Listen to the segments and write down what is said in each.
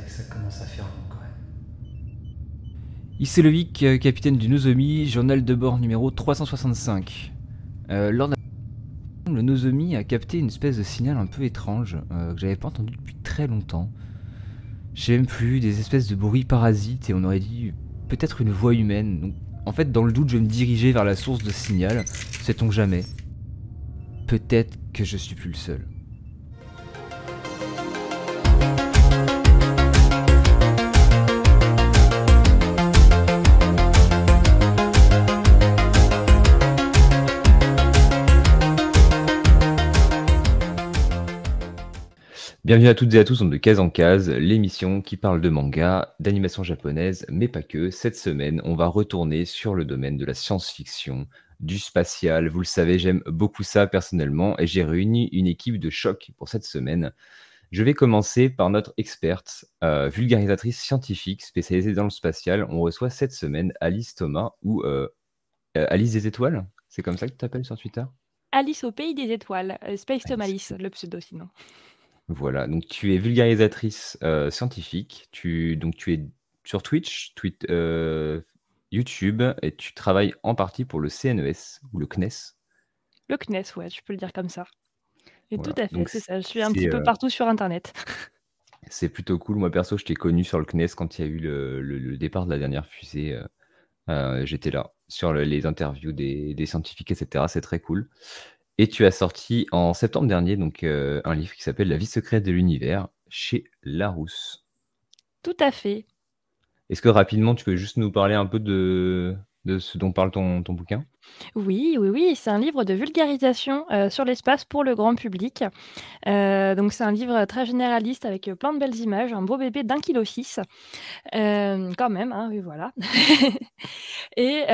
vrai ça commence à faire long quand même. Euh, capitaine du Nozomi, journal de bord numéro 365. Euh, le Nozomi a capté une espèce de signal un peu étrange euh, que j'avais pas entendu depuis très longtemps. Je sais même plus, des espèces de bruits parasites et on aurait dit peut-être une voix humaine. En fait, dans le doute, je me diriger vers la source de signal. Sait-on jamais? Peut-être que je suis plus le seul. Bienvenue à toutes et à tous dans De Case en Case, l'émission qui parle de manga, d'animation japonaise, mais pas que. Cette semaine, on va retourner sur le domaine de la science-fiction, du spatial. Vous le savez, j'aime beaucoup ça personnellement et j'ai réuni une équipe de choc pour cette semaine. Je vais commencer par notre experte, euh, vulgarisatrice scientifique spécialisée dans le spatial. On reçoit cette semaine Alice Thomas ou euh, euh, Alice des Étoiles. C'est comme ça que tu t'appelles sur Twitter? Alice au pays des étoiles, Space Alice, le pseudo sinon. Voilà, donc tu es vulgarisatrice scientifique, tu, donc tu es sur Twitch, tweet, YouTube, et tu travailles en partie pour le CNES ou le CNES. Le CNES, ouais, tu peux le dire comme ça. Et tout à fait, c'est ça. Je suis un petit peu partout sur Internet. C'est plutôt cool. Moi, perso, je t'ai connu sur le CNES quand il y a eu le, départ de la dernière fusée. J'étais là sur les interviews des, des scientifiques, etc. C'est très cool. Et tu as sorti en septembre dernier donc euh, un livre qui s'appelle La vie secrète de l'univers chez Larousse. Tout à fait. Est-ce que rapidement tu peux juste nous parler un peu de, de ce dont parle ton, ton bouquin Oui, oui, oui, c'est un livre de vulgarisation euh, sur l'espace pour le grand public. Euh, donc c'est un livre très généraliste avec plein de belles images, un beau bébé d'un kilo six, euh, quand même, hein, oui, voilà. Et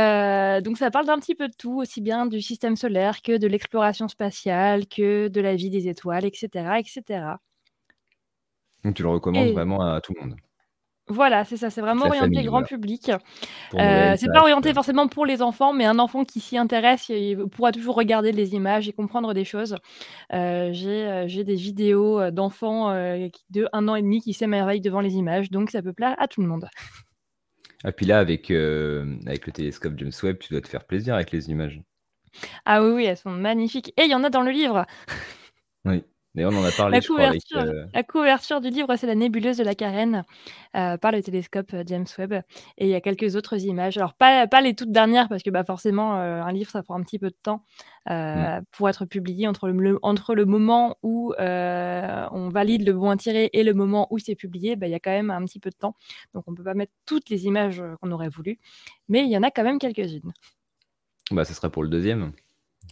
donc ça parle d'un petit peu de tout, aussi bien du système solaire que de l'exploration spatiale, que de la vie des étoiles, etc., etc. Donc tu le recommandes vraiment à tout le monde voilà, c'est ça, c'est vraiment orienté grand public. Euh, c'est pas orienté forcément pour les enfants, mais un enfant qui s'y intéresse, il pourra toujours regarder les images et comprendre des choses. Euh, euh, j'ai, des vidéos, d'enfants, de 1 an et demi qui s'émerveillent devant les images, donc ça peut plaire à tout le monde. Ah puis là avec, avec le télescope James Webb, tu dois te faire plaisir avec les images. Ah oui, oui, elles sont magnifiques et il y en a dans le livre! Oui. D'ailleurs, on en a parlé, La couverture, euh, la couverture du livre, c'est la nébuleuse de la Carène euh, par le télescope euh, James Webb. Et il y a quelques autres images. Alors, pas, pas les toutes dernières, parce que bah, forcément, un livre, ça prend un petit peu de temps mm. pour être publié entre le, entre le moment où on valide le bon tiré et le moment où c'est publié. Bah, il y a quand même un petit peu de temps. Donc, on ne peut pas mettre toutes les images qu'on aurait voulu. Mais il y en a quand même quelques-unes. Bah, ce sera pour le deuxième.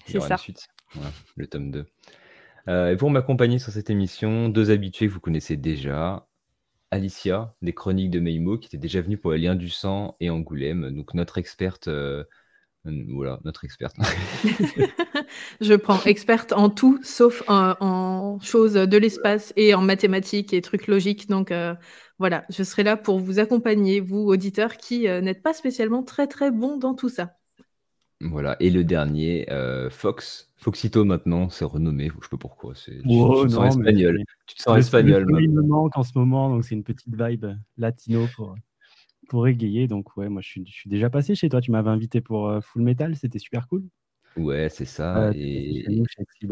C'est ça. Suite. le tome 2. Euh, et pour m'accompagner sur cette émission, deux habitués que vous connaissez déjà. Alicia, des chroniques de Meimo, qui était déjà venue pour les liens du sang et Angoulême, donc notre experte. Euh, voilà, notre experte. Je prends experte en tout, sauf en, choses de l'espace et en mathématiques et trucs logiques. Donc euh, voilà, je serai là pour vous accompagner, vous auditeurs qui n'êtes pas spécialement très très bons dans tout ça. Voilà, et le dernier, Fox, Foxito maintenant, c'est renommé, je sais pas pourquoi. C'est, tu, te sens espagnol. Tu te sens espagnol. Il me manque en ce moment, donc c'est une petite vibe latino pour, pour égayer. Donc ouais, moi je suis, je suis déjà passé chez toi. Tu m'avais invité pour euh, Full Metal, c'était super cool. Ouais, c'est ça. et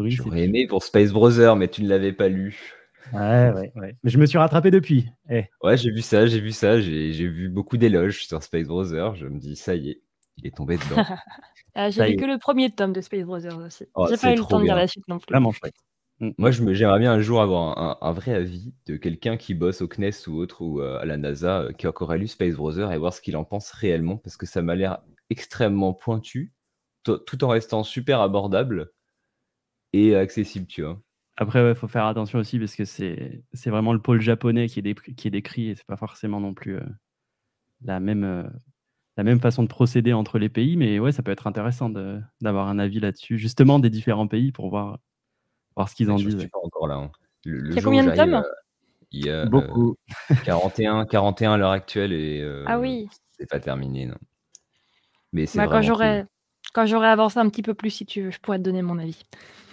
j'aurais aimé pour Space Brother, mais tu ne l'avais pas lu. Ouais, ouais, ouais. Mais je me suis rattrapé depuis. Eh. Ouais, j'ai vu ça, j'ai vu ça. J'ai, j'ai vu beaucoup d'éloges sur Space Brother. Je me dis, ça y est, il est tombé dedans. Ah, j'ai lu que le premier tome de Space Brothers aussi. Oh, j'ai pas eu le temps de lire la suite non plus. Vraiment chouette. Mm. Moi, je me, j'aimerais bien un jour avoir un, vrai avis de quelqu'un qui bosse au CNES ou autre ou euh, à la NASA euh, qui aurait lu Space Brothers et voir ce qu'il en pense réellement parce que ça m'a l'air extrêmement pointu tout en restant super abordable et accessible, tu vois. Après, il faut faire attention aussi parce que c'est, c'est vraiment le pôle japonais qui est, qui est décrit et c'est pas forcément non plus euh, la même la même façon de procéder entre les pays, mais ouais, ça peut être intéressant d'avoir un avis là-dessus, justement des différents pays pour voir, voir ce qu'ils en disent. Pas encore là. Hein. il y a combien de tomes? euh, Il y a beaucoup. 41, 41 à l'heure actuelle et euh, ah oui. c'est pas terminé. Non. Mais c'est bah, quand j'aurai quand j'aurai avancé un petit peu plus, si tu veux, je pourrais te donner mon avis.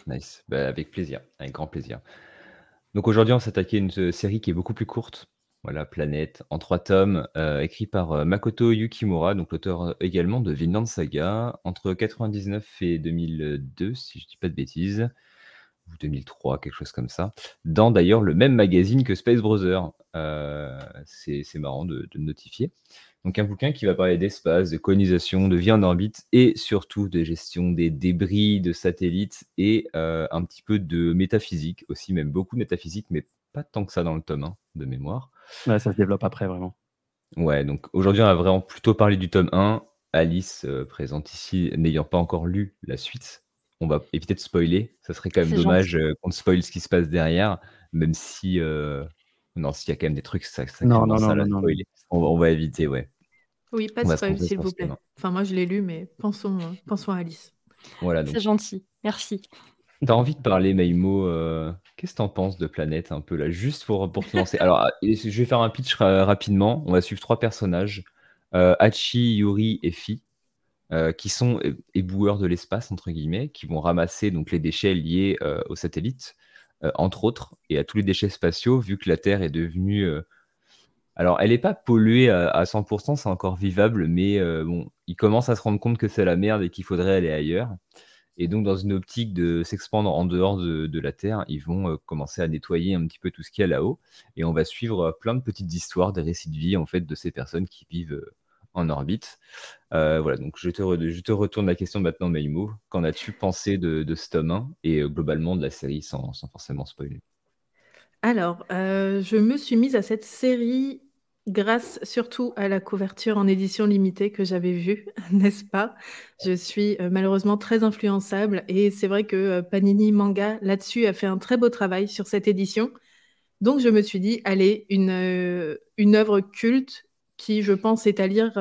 Nice, bah, avec plaisir, avec grand plaisir. Donc aujourd'hui, on s'attaquait à une série qui est beaucoup plus courte, Voilà, Planète, en trois tomes, euh, écrit par euh, Makoto Yukimura, donc l'auteur également de Vinland Saga, entre 99 et 2002, si je dis pas de bêtises, ou 2003, quelque chose comme ça, dans d'ailleurs le même magazine que Space Brother. c'est marrant de, de notifier. Donc un bouquin qui va parler d'espace, de colonisation, de vie en orbite et surtout de gestion des débris de satellites et euh, un petit peu de métaphysique aussi, même beaucoup de métaphysique, mais pas tant que ça dans le tome 1 de mémoire. Ouais, ça se développe après vraiment. Ouais, donc aujourd'hui on va vraiment plutôt parler du tome 1. Alice euh, présente ici, n'ayant pas encore lu la suite, on va éviter de spoiler. Ça serait quand même dommage euh, qu'on spoil ce qui se passe derrière, même si non, s'il y a quand même des trucs, ça, ça non, non, non, non, on, va éviter, ouais. Oui, pas de spoil, s'il vous plaît. Enfin, moi, je l'ai lu, mais pensons, euh, pensons à Alice. Voilà. C'est gentil, merci. T'as envie de parler, Maïmo euh, Qu'est-ce que t'en penses de Planète, un peu là, juste pour, pour te lancer? Alors, ah, je vais faire un pitch rapidement. On va suivre trois personnages euh, Hachi, Yuri et Fi. qui sont éboueurs de l'espace entre guillemets, qui vont ramasser donc les déchets liés aux satellites, entre autres, et à tous les déchets spatiaux, vu que la Terre est devenue alors, elle n'est pas polluée à, 100%, c'est encore vivable, mais euh, bon, ils commencent à se rendre compte que c'est la merde et qu'il faudrait aller ailleurs. Et donc, dans une optique de s'expandre en dehors de, la Terre, ils vont euh, commencer à nettoyer un petit peu tout ce qu'il y a là-haut. Et on va suivre euh, plein de petites histoires, des récits de vie, en fait, de ces personnes qui vivent en orbite. voilà, donc je te, retourne la question maintenant, Maïmo. Qu'en as-tu pensé de, de ce tome 1 et globalement de la série sans, sans forcément spoiler? Alors, je me suis mise à cette série grâce surtout à la couverture en édition limitée que j'avais vue, n'est-ce pas? Je suis euh, malheureusement très influençable et c'est vrai que euh, Panini Manga là-dessus a fait un très beau travail sur cette édition. Donc je me suis dit, allez, une, euh, une œuvre culte qui, je pense, est à lire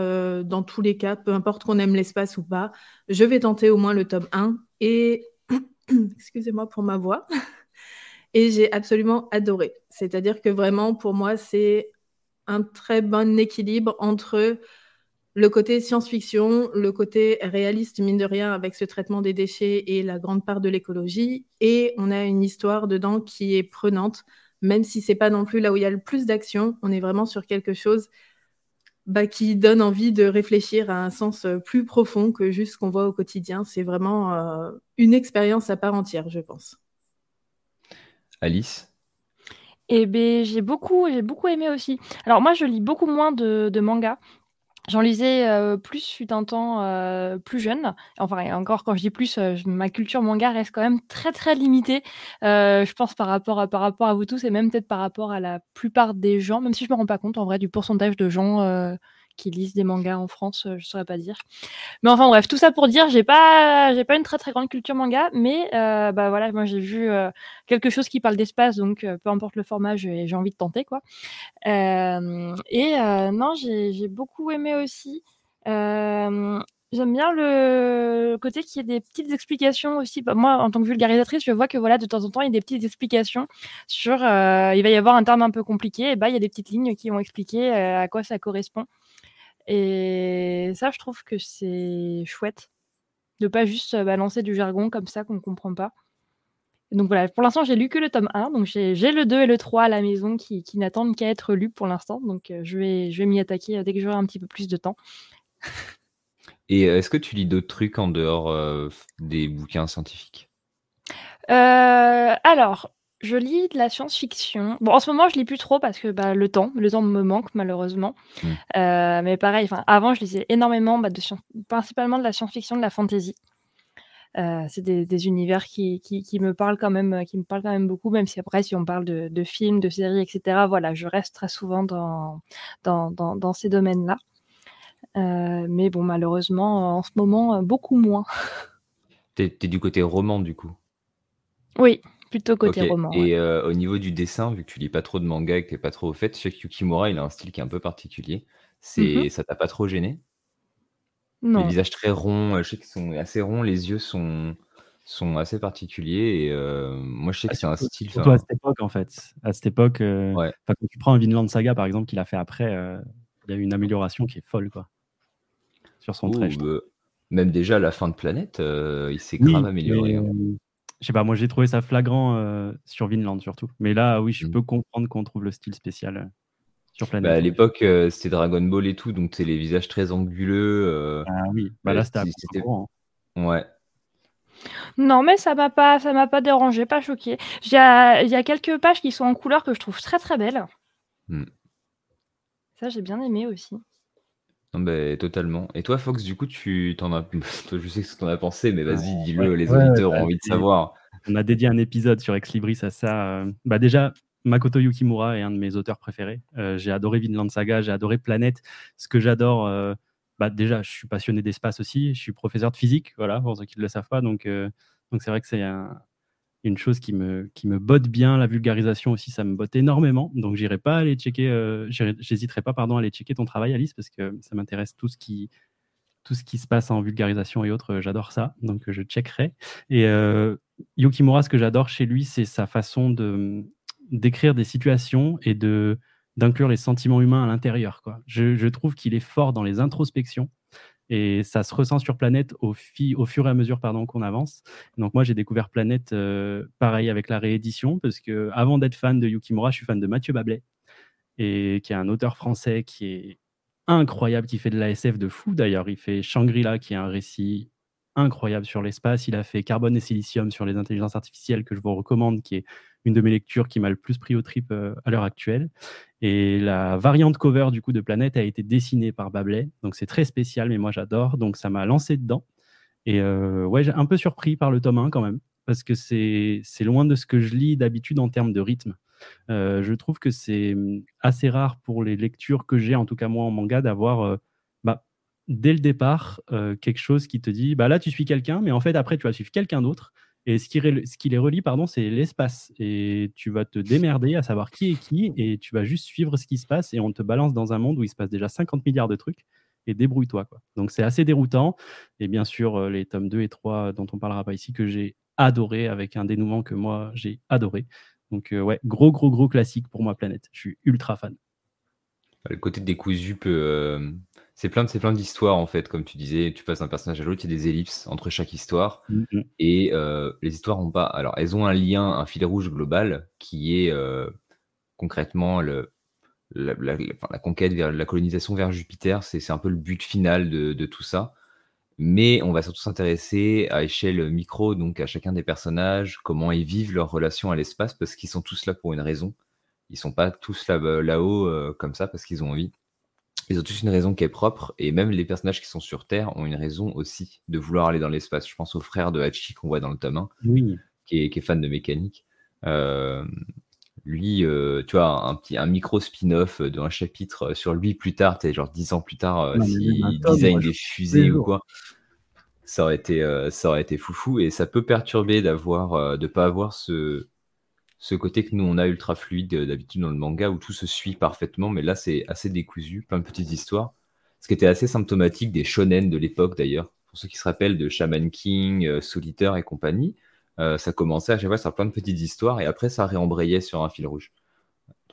dans tous les cas, peu importe qu'on aime l'espace ou pas. Je vais tenter au moins le tome 1 et excusez-moi pour ma voix. Et j'ai absolument adoré. C'est-à-dire que vraiment, pour moi, c'est un très bon équilibre entre le côté science-fiction, le côté réaliste, mine de rien, avec ce traitement des déchets et la grande part de l'écologie. Et on a une histoire dedans qui est prenante, même si c'est pas non plus là où il y a le plus d'action. On est vraiment sur quelque chose bah, qui donne envie de réfléchir à un sens plus profond que juste ce qu'on voit au quotidien. C'est vraiment euh, une expérience à part entière, je pense. Alice? Et ben, j'ai beaucoup j'ai beaucoup aimé aussi. Alors moi, je lis beaucoup moins de de mangas. J'en lisais, euh, plus fut un temps, euh, plus jeune. Enfin encore quand je dis plus, euh, ma culture manga reste quand même très, très limitée, je pense par rapport à vous tous et même peut-être par rapport à la plupart des gens, même si je me rends pas compte en vrai du pourcentage de gens, qui lisent des mangas en France, euh, je saurais pas dire. Mais enfin bref, tout ça pour dire, j'ai pas, j'ai pas une très très grande culture manga, mais euh, bah voilà, moi j'ai vu euh, quelque chose qui parle d'espace, donc peu importe le format, j'ai envie de tenter quoi. et non, j'ai beaucoup aimé aussi. J'aime bien le côté qu'il y ait des petites explications aussi. Bah, moi, en tant que vulgarisatrice, je vois que voilà, de temps en temps, il y a des petites explications sur. il va y avoir un terme un peu compliqué, et bah, il y a des petites lignes qui vont expliquer à quoi ça correspond. Et ça, je trouve que c'est chouette de pas juste balancer du jargon comme ça qu'on ne comprend pas. Donc voilà, pour l'instant, j'ai lu que le tome 1, donc j'ai le 2 et le 3 à la maison qui, n'attendent qu'à être lus pour l'instant, donc je vais, je vais m'y attaquer dès que j'aurai un petit peu plus de temps. Et est-ce que tu lis d'autres trucs en dehors des bouquins scientifiques? Alors, je lis de la science-fiction. Bon, en ce moment, je lis plus trop parce que bah, le temps, le temps me manque malheureusement. Mmh. Euh, mais pareil, avant, je lisais énormément, bah, de principalement de la science-fiction, de la fantasy. Euh, c'est des, univers qui, qui, me parlent quand même, qui me parlent quand même beaucoup, même si après, si on parle de, films, de séries, etc. Voilà, je reste très souvent dans, dans, dans, ces domaines-là. Euh, mais bon, malheureusement, en ce moment, beaucoup moins. T'es es du côté roman, du coup? Oui, Plutôt côté roman. Et euh, au niveau du dessin, vu que tu lis pas trop de manga et que tu pas trop au fait, chez Yukimura, il a un style qui est un peu particulier. C'est, mm-hmm. ça t'a pas trop gêné? Non. Les visages très ronds, euh, je sais qu'ils sont assez ronds, les yeux sont, sont assez particuliers. Et euh, moi, je sais que c'est un style. Surtout à cette époque, en fait. À cette époque, quand tu prends un Vinland Saga, par exemple, qu'il a fait après, il y a eu une amélioration qui est folle, quoi. Sur son trait. Bah, même déjà à la fin de Planète, il s'est grave amélioré. Hein. Je sais pas, moi j'ai trouvé ça flagrant euh, sur Vinland surtout. Mais là, oui, je mmh. peux comprendre qu'on trouve le style spécial euh, sur Bah, Planète. à ouais. l'époque, euh, c'était Dragon Ball et tout, donc c'est les visages très anguleux. euh, Ah oui, bah là c'était à contre-courant. Ouais. Non, mais ça m'a pas, ça m'a pas dérangé, pas choqué. Il y a, il y a quelques pages qui sont en couleur que je trouve très très belles. Hmm. Ça, j'ai bien aimé aussi. Non, bah, totalement. Et toi, Fox, du coup, tu t'en as. Toi, je sais ce que t'en as pensé, mais vas-y, Ouais, dis-le, les auditeurs bah, ont envie de savoir. On a dédié un épisode sur Ex Libris à ça. euh, Bah déjà, Makoto Yukimura est un de mes auteurs préférés. Euh, j'ai adoré Vinland Saga, j'ai adoré Planète. Ce que j'adore, euh, bah déjà, je suis passionné d'espace aussi. Je suis professeur de physique, voilà, pour ceux qui ne le savent pas. Donc, euh, donc c'est vrai que c'est un- une chose qui me, qui me botte bien. La vulgarisation aussi, ça me botte énormément. Donc, j'irai pas aller checker, euh, j'hésiterai pas, pardon, à aller checker ton travail, Alice, parce que ça m'intéresse tout ce qui tout ce qui se passe en vulgarisation et autres, euh, j'adore ça, donc euh, je checkerai. Et euh, Yukimura, ce que j'adore chez lui, c'est sa façon de d'écrire des situations et de d'inclure les sentiments humains à l'intérieur. quoi. Je, je trouve qu'il est fort dans les introspections et ça se ressent sur Planète au, fur et à mesure pardon, qu'on avance. Donc moi, j'ai découvert Planète euh, pareil avec la réédition parce que avant d'être fan de Yukimura, je suis fan de Mathieu Bablet et qui est un auteur français qui est incroyable, qui fait de la SF de fou d'ailleurs. Il fait Shangri-La, qui est un récit incroyable sur l'espace. Il a fait Carbone et Silicium sur les intelligences artificielles, que je vous recommande, qui est une de mes lectures qui m'a le plus pris au trip euh, à l'heure actuelle. Et la variante cover du coup de Planète a été dessinée par Bablet, donc c'est très spécial, mais moi j'adore, donc ça m'a lancé dedans. Et euh, ouais, j'ai un peu surpris par le tome 1 quand même, parce que c'est loin de ce que je lis d'habitude en termes de rythme. Euh, je trouve que c'est hum, assez rare pour les lectures que j'ai, en tout cas moi en manga, d'avoir dès le départ euh, quelque chose qui te dit bah là tu suis quelqu'un, mais en fait après tu vas suivre quelqu'un d'autre. Et ce qui, ce qui les relie, pardon, c'est l'espace. Et tu vas te démerder à savoir qui est qui, et tu vas juste suivre ce qui se passe, et on te balance dans un monde où il se passe déjà 50 milliards de trucs, et débrouille-toi. quoi. Donc c'est assez déroutant. Et bien sûr, euh, les tomes 2 et 3, dont on parlera pas ici, que j'ai adoré, avec un dénouement que moi j'ai adoré. Donc euh, ouais, gros, gros, gros classique pour moi, Planète. Je suis ultra fan. Le côté décousu peut. euh, C'est plein de plein d'histoires en fait, comme tu disais. Tu passes d'un personnage à l'autre, il y a des ellipses entre chaque histoire. Mhm. Et euh, les histoires ont pas. Alors, elles ont un lien, un fil rouge global qui est euh, concrètement le, la, la- la- enfin, la conquête vers la colonisation vers Jupiter. C'est c'est un peu le but final de, de tout ça. Mais on va surtout s'intéresser à échelle micro, donc à chacun des personnages, comment ils vivent leur relation à l'espace, parce qu'ils sont tous là pour une raison. Ils sont pas tous là- là-haut euh, comme ça parce qu'ils ont envie. Ils ont tous une raison qui est propre, et même les personnages qui sont sur Terre ont une raison aussi de vouloir aller dans l'espace. Je pense au frère de Hachi qu'on voit dans le tome 1, Oui. qui est, qui est fan de mécanique. Euh, lui, euh, tu vois, un, petit, un micro spin-off d'un chapitre sur lui plus tard, tu genre 10 ans plus tard, euh, s'il tome, design des fusées ou quoi. Ça aurait été, euh, ça aurait été foufou, et ça peut perturber d'avoir, euh, de pas avoir ce, ce côté que nous on a ultra fluide euh, d'habitude dans le manga où tout se suit parfaitement, mais là c'est assez décousu, plein de petites histoires. Ce qui était assez symptomatique des shonen de l'époque d'ailleurs. Pour ceux qui se rappellent de Shaman King, euh, Solitaire et compagnie, euh, ça commençait à chaque fois sur plein de petites histoires et après ça réembrayait sur un fil rouge.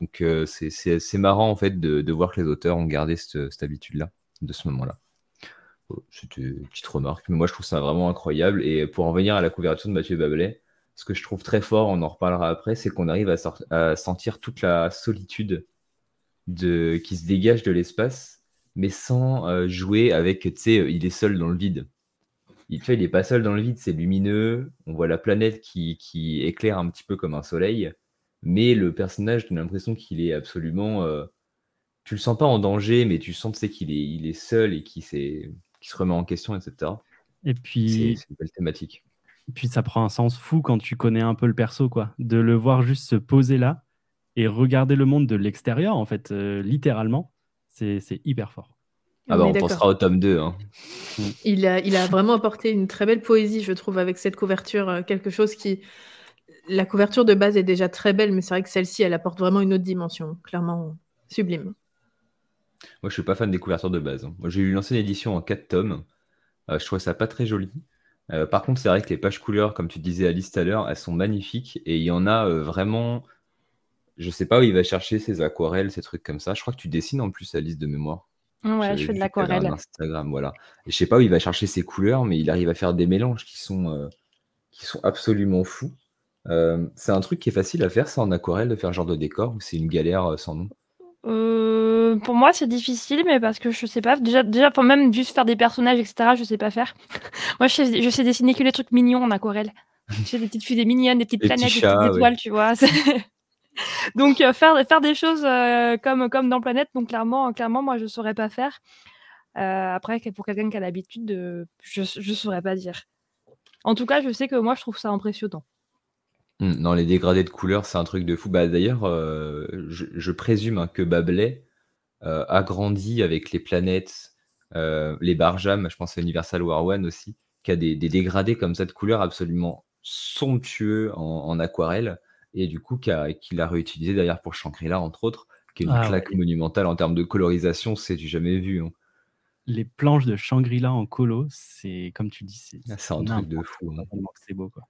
Donc euh, c'est- marrant en fait de, voir que les auteurs ont gardé cette, habitude-là, de ce moment-là. Oh, C'était une petite remarque, mais moi je trouve ça vraiment incroyable. Et pour en venir à la couverture de Mathieu Babelais, ce que je trouve très fort, on en reparlera après, c'est qu'on arrive à, sentir toute la solitude de, qui se dégage de l'espace, mais sans euh, jouer avec, tu sais, euh, il est seul dans le vide. Il, tu vois, il est pas seul dans le vide, c'est lumineux, on voit la planète qui, qui éclaire un petit peu comme un soleil, mais le personnage donne l'impression qu'il est absolument... euh, tu le sens pas en danger, mais tu sens, qu'il est, il est seul et qu'il se remet en question, etc. Et puis, c'est une belle thématique. Puis ça prend un sens fou quand tu connais un peu le perso, quoi. De le voir juste se poser là et regarder le monde de l'extérieur, en fait, euh, littéralement, c'est hyper fort. Ah bah On pensera au tome 2. Hein. Il a, il a vraiment apporté une très belle poésie, je trouve, avec cette couverture. euh, Quelque chose qui. La couverture de base est déjà très belle, mais c'est vrai que celle-ci, elle apporte vraiment une autre dimension. Clairement sublime. Moi, je suis pas fan des couvertures de base. hein. Moi, j'ai eu l'ancienne édition en 4 tomes. Euh, je trouve ça pas très joli. Euh, par contre, c'est vrai que les pages couleurs, comme tu disais Alice tout à l'heure, elles sont magnifiques. Et il y en a euh, vraiment. Je sais pas où il va chercher ces aquarelles, ces trucs comme ça. Je crois que tu dessines en plus, Alice, de mémoire. Ouais, je fais de l'aquarelle. Instagram, voilà. Et je sais pas où il va chercher ses couleurs, mais il arrive à faire des mélanges qui sont, euh, qui sont absolument fous. C'est un truc qui est facile à faire, ça, en aquarelle, de faire ce genre de décor, ou c'est une galère sans nom? Euh, pour moi, c'est difficile, mais parce que je sais pas. Déjà, déjà enfin, même juste faire des personnages, etc., je sais pas faire. moi, je sais, je sais dessiner que les trucs mignons en aquarelle. Je sais des petites fusées mignonnes, des petites Les planètes, des petites ouais. étoiles, tu vois. donc, euh, faire, faire des choses euh, comme, comme dans Planète, donc clairement, clairement, moi, je saurais pas faire. Euh, après, pour quelqu'un qui a l'habitude, de... je, je saurais pas dire. En tout cas, je sais que moi, je trouve ça impressionnant. Hmm, Non, les dégradés de couleurs, c'est un truc de fou. Bah, d'ailleurs, euh, je, je présume hein, que Babelais euh, a grandi avec les planètes, euh, les Barjam, je pense à Universal War One aussi, qui a des, des dégradés comme ça de couleurs absolument somptueux en, en aquarelle, et du coup, qu'il a réutilisé d'ailleurs pour Shangri-La, entre autres, qui est une Ah claque monumentale en termes de colorisation, c'est du jamais vu. hein. Les planches de Shangri-La en colo, c'est comme tu dis, c'est Ah, C'est un truc de n'importe fou. quoi, hein. tellement que c'est beau. Quoi.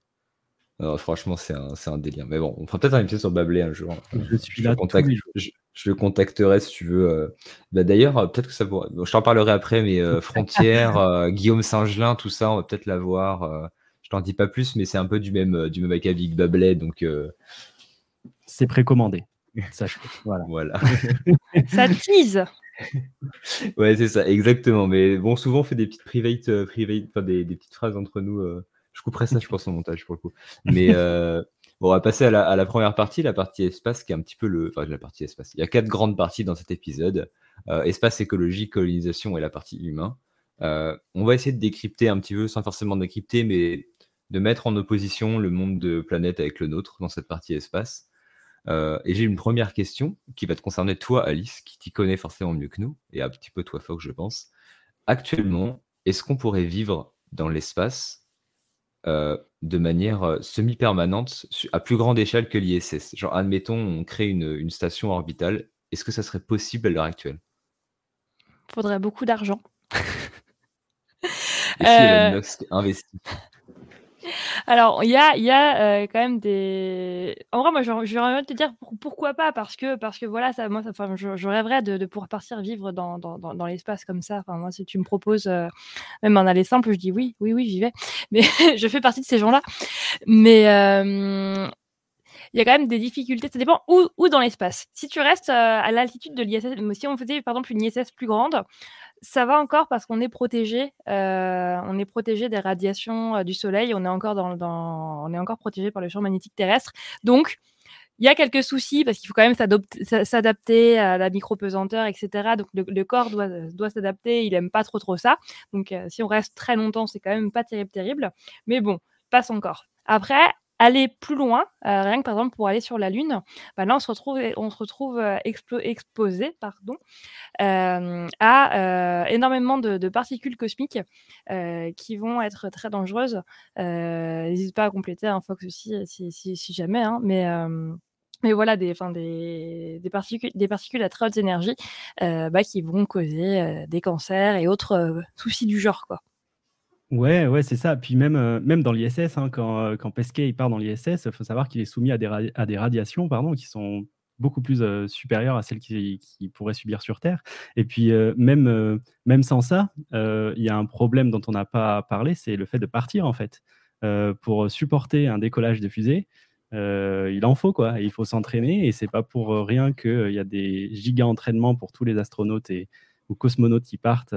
Non, franchement, c'est un, délire. Mais bon, on fera peut-être un épisode sur Babelais un jour. Je suis Je là le, tous contacte- les jours. je, je le contacterai si tu veux. euh. Bah, D'ailleurs, euh, peut-être que ça pourrait. bon, je t'en parlerai après, mais euh, Frontière, euh, Guillaume Saint-Gelin, tout ça, on va peut-être la voir. euh, je t'en dis pas plus, mais c'est un peu du même, euh, du même acabit que Babelais, donc euh, C'est précommandé. Sache voilà. voilà. Ça tease. ouais, c'est ça, exactement. Mais bon, souvent, on fait des petites private, euh, private des, des petites phrases entre nous. Je couperai ça, je pense, au montage pour le coup. Mais euh, bon, on va passer à la, à la première partie, la partie espace, qui est un petit peu le. Enfin, la partie espace. Il y a quatre grandes parties dans cet épisode Euh, espace, écologie, colonisation et la partie humain. Euh, on va essayer de décrypter un petit peu, sans forcément décrypter, mais de mettre en opposition le monde de planète avec le nôtre dans cette partie espace. Euh, et j'ai une première question qui va te concerner toi, Alice, qui t'y connaît forcément mieux que nous, et un petit peu toi, Fox, je pense. Actuellement, est-ce qu'on pourrait vivre dans l'espace euh, de manière euh, semi-permanente, à plus grande échelle que l'ISS Genre, admettons, on crée une, une station orbitale. Est-ce que ça serait possible à l'heure actuelle? Faudrait beaucoup d'argent. Et si Elon Euh, Musk investit? Alors, il y a, y a euh, quand même des. En vrai, moi, j'aurais envie de te dire pour- pourquoi pas, parce que, parce que voilà, ça, moi, ça, je, je rêverais de, de pouvoir partir vivre dans, dans, dans, dans l'espace comme ça. Enfin, moi, si tu me proposes euh, même un aller simple, je dis oui, oui, oui, j'y vais. Mais je fais partie de ces gens-là. Mais euh, il y a quand même des difficultés. Ça dépend où, où dans l'espace. Si tu restes euh, à l'altitude de l'ISS, si on faisait par exemple une ISS plus grande, ça va encore parce qu'on est protégé. euh, on est protégé des radiations euh, du soleil. On est encore dans, on est encore protégé par le champ magnétique terrestre. Donc il y a quelques soucis parce qu'il faut quand même s'adapter à la micro-pesanteur, etc. Donc le, corps doit, doit s'adapter. Il aime pas trop trop ça. Donc si on reste très longtemps, c'est quand même pas terrible terrible. Mais bon, passe encore. Après, aller plus loin, euh, rien que par exemple pour aller sur la Lune, bah là on se retrouve, on retrouve euh, exposé pardon, euh, à énormément de, particules cosmiques qui vont être très dangereuses. N'hésite pas à compléter un Fox aussi si, jamais, hein, mais voilà, des, particules, à très haute énergie bah, qui vont causer des cancers et autres soucis du genre. Quoi. Ouais, ouais, c'est ça. Puis même, euh, même dans l'ISS, hein, quand, euh, quand Pesquet il part dans l'ISS, il faut savoir qu'il est soumis à des, à des radiations pardon, qui sont beaucoup plus euh, supérieures à celles qu'il qu'il pourrait subir sur Terre. Et puis euh, même, euh, même sans ça, euh, il y a un problème dont on n'a pas parlé, c'est le fait de partir en fait. Euh, pour supporter un décollage de fusée, euh, il en faut quoi. Il faut s'entraîner et c'est pas pour rien qu'il y a des giga entraînements pour tous les astronautes et ou cosmonautes qui partent.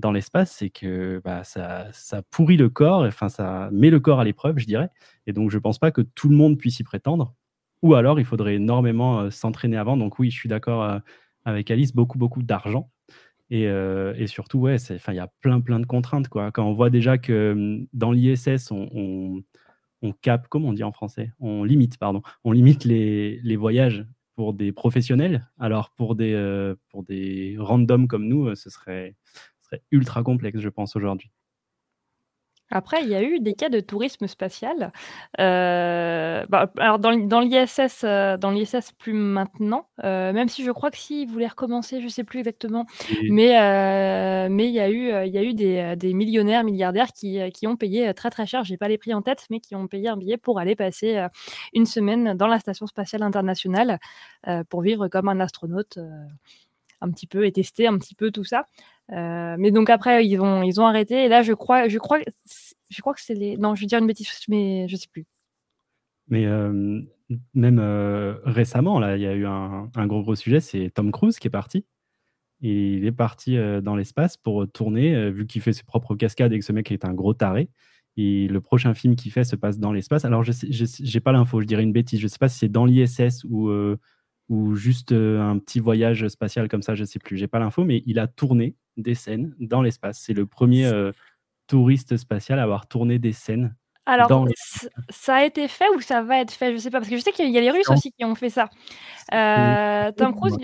Dans l'espace, c'est que bah, ça, ça pourrit le corps, enfin ça met le corps à l'épreuve, je dirais. Et donc je pense pas que tout le monde puisse y prétendre. Ou alors il faudrait énormément euh, s'entraîner avant. Donc oui, je suis d'accord euh, avec Alice, beaucoup beaucoup d'argent. Et, euh, et surtout, ouais, il y a plein plein de contraintes quoi. Quand on voit déjà que dans l'ISS, on, on, on cap, comment on dit en français? On limite, pardon, on limite les, les voyages pour des professionnels. Alors pour des euh, pour des randoms comme nous, euh, ce serait serait ultra complexe, je pense aujourd'hui. Après, il y a eu des cas de tourisme spatial. Euh, bah, alors dans, dans l'ISS, euh, dans l'ISS plus maintenant, euh, même si je crois que s'ils voulaient recommencer, je ne sais plus exactement, mais mais il y a eu, il y a eu des, des millionnaires, milliardaires qui, qui ont payé très très cher. J'ai pas les prix en tête, mais qui ont payé un billet pour aller passer une semaine dans la station spatiale internationale pour vivre comme un astronaute. un petit peu et tester un petit peu tout ça. Euh, mais donc après ils ont ils ont arrêté et là je crois je crois je crois que c'est les non je vais dire une bêtise mais je sais plus. Mais euh, même euh, récemment, là, il y a eu un, un gros gros sujet, c'est Tom Cruise qui est parti. Et il est parti dans l'espace pour tourner, vu qu'il fait ses propres cascades et que ce mec est un gros taré. Et le prochain film qu'il fait se passe dans l'espace. Alors, je n'ai pas l'info, je dirais une bêtise. Je ne sais pas si c'est dans l'ISS ou, ou juste un petit voyage spatial comme ça, je ne sais plus. J'ai pas l'info, mais il a tourné des scènes dans l'espace. C'est le premier touriste spatial à avoir tourné des scènes. Alors, ça a été fait ou ça va être fait Je ne sais pas, parce que je sais qu'il y a les Russes aussi qui ont fait ça. Tom Cruise,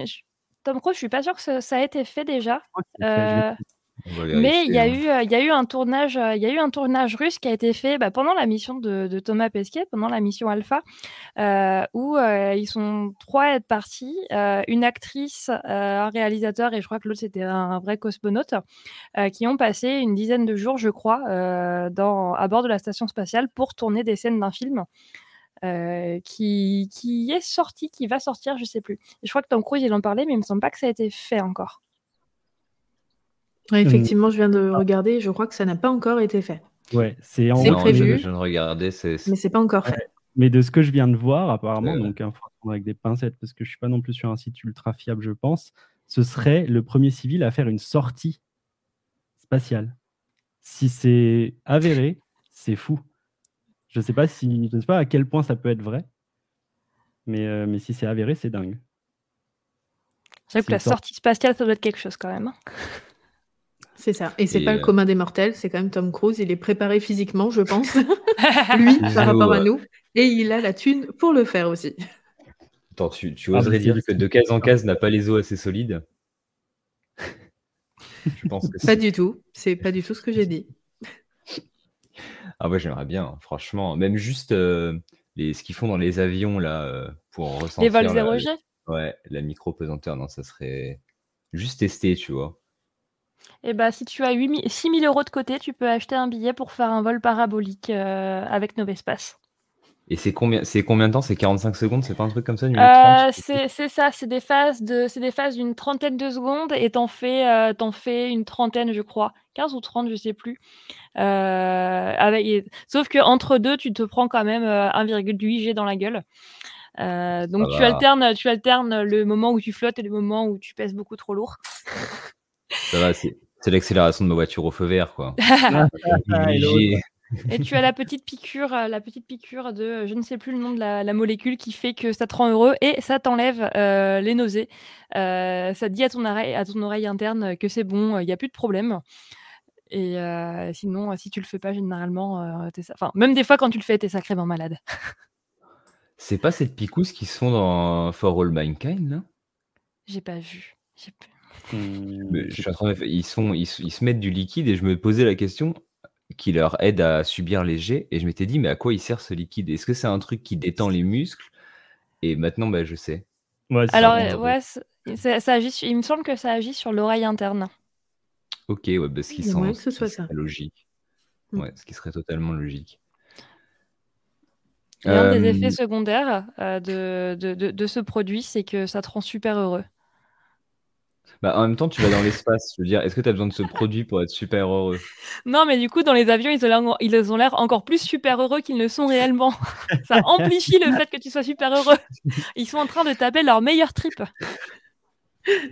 Tom Cruise, je suis pas sûre que ça, a été fait déjà. Euh, mais il y, a hein. eu, il y a eu un tournage, il y a eu un tournage russe qui a été fait bah, pendant la mission de, Thomas Pesquet, pendant la mission Alpha, euh, où euh, ils sont trois à être partis, une actrice, un réalisateur et je crois que l'autre c'était un vrai cosmonaute, qui ont passé une dizaine de jours, je crois, dans, à bord de la station spatiale pour tourner des scènes d'un film. Euh, qui, qui, est sorti, qui va sortir, je sais plus. je crois que Tom Cruise, il en parlait, mais il me semble pas que ça a été fait encore. Effectivement, je viens de regarder, je crois que ça n'a pas encore été fait. Ouais, c'est en prévu. Je, regarder, mais c'est pas encore fait. Mais de ce que je viens de voir, apparemment, donc hein, avec des pincettes, parce que je suis pas non plus sur un site ultra fiable, je pense, ce serait le premier civil à faire une sortie spatiale. Si c'est avéré, c'est fou. Je sais pas si, je sais pas à quel point ça peut être vrai, mais, euh, mais si c'est avéré, c'est dingue. C'est vrai que la sortie spatiale, ça doit être quelque chose quand même. Hein. C'est ça. Et c'est pas le euh, commun des mortels, c'est quand même Tom Cruise. Il est préparé physiquement, je pense, lui, par rapport à nous. Et il a la thune pour le faire aussi. Attends, tu, tu ah, oserais dire que de case en case n'a pas les os assez solides? Je pense que Pas du tout. C'est pas du tout ce que j'ai dit. Ah ouais, j'aimerais bien, franchement. Même juste euh, les, ce qu'ils font dans les avions là euh, pour ressentir. Les vols 0G Ouais, la micro-pesanteur, non, ça serait juste tester, tu vois. Et eh bah, si tu as 8 6 000 euros de côté, tu peux acheter un billet pour faire un vol parabolique euh, avec Novespace. Et c'est combien, c'est combien de temps? C'est 45 secondes? C'est pas un truc comme ça euh, C'est ça, c'est des phases de, c'est des phases d'une trentaine de secondes et t'en fais, euh, fais une trentaine, je crois, 15 ou 30, je sais plus. Euh, avec, sauf que entre deux, tu te prends quand même 1,8 G dans la gueule. donc tu alternes, tu alternes le moment où tu flottes et le moment où tu pèses beaucoup trop lourd. Ça va, c'est, l'accélération de ma voiture au feu vert, quoi. Et tu as la petite piqûre, euh, la petite piqûre de, je ne sais plus le nom de la, molécule qui fait que ça te rend heureux et ça t'enlève euh, les nausées. Euh, ça te dit à ton oreille, à ton oreille interne que c'est bon, il n'y a plus de problème. Et sinon, si tu le fais pas, généralement, enfin, même des fois quand tu le fais, tu es sacrément malade. c'est pas cette picousse qui se font dans For All Mankind, là? J'ai pas vu. Ils, sont, ils se mettent du liquide et je me posais la question qui leur aide à subir les jets. Et je m'étais dit, mais à quoi il sert ce liquide? Est-ce que c'est un truc qui détend les muscles? Et maintenant, bah, je sais. Alors, ouais, ça agit, il me semble que ça agit sur l'oreille interne. Ok, ouais, que ce soit ça. logique. Mm. Ouais, ce qui serait totalement logique. un des effets secondaires euh, de, de, de, ce produit, c'est que ça te rend super heureux. Bah, en même temps, tu vas dans l'espace. Je veux dire, est-ce que tu as besoin de ce produit pour être super heureux? Non, mais du coup, dans les avions, ils ont l'air encore plus super heureux qu'ils ne sont réellement. Ça amplifie le fait que tu sois super heureux. Ils sont en train de taper leur meilleur trip.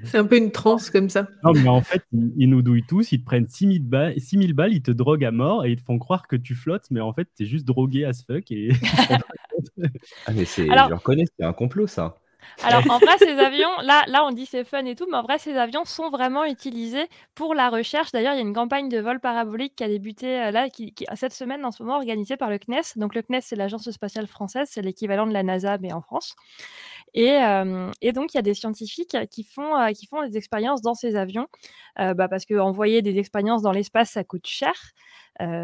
C'est un peu une transe comme ça. Non, mais en fait, ils, nous douillent tous, ils te prennent 6000 balles, 6000 balles, ils te droguent à mort et ils te font croire que tu flottes, mais en fait, tu es juste drogué à ce fuck. Et... ah, mais c'est, je reconnais, c'est un complot ça. Alors en vrai, ces avions, là, là on dit c'est fun et tout, mais en vrai, ces avions sont vraiment utilisés pour la recherche. D'ailleurs, il y a une campagne de vol parabolique qui a débuté euh, là, qui, cette semaine en ce moment, organisée par le CNES. Donc le CNES, c'est l'agence spatiale française, c'est l'équivalent de la NASA, mais en France. Et, euh, et donc, il y a des scientifiques qui font, euh, qui font des expériences dans ces avions, bah, parce qu'envoyer des expériences dans l'espace, ça coûte cher.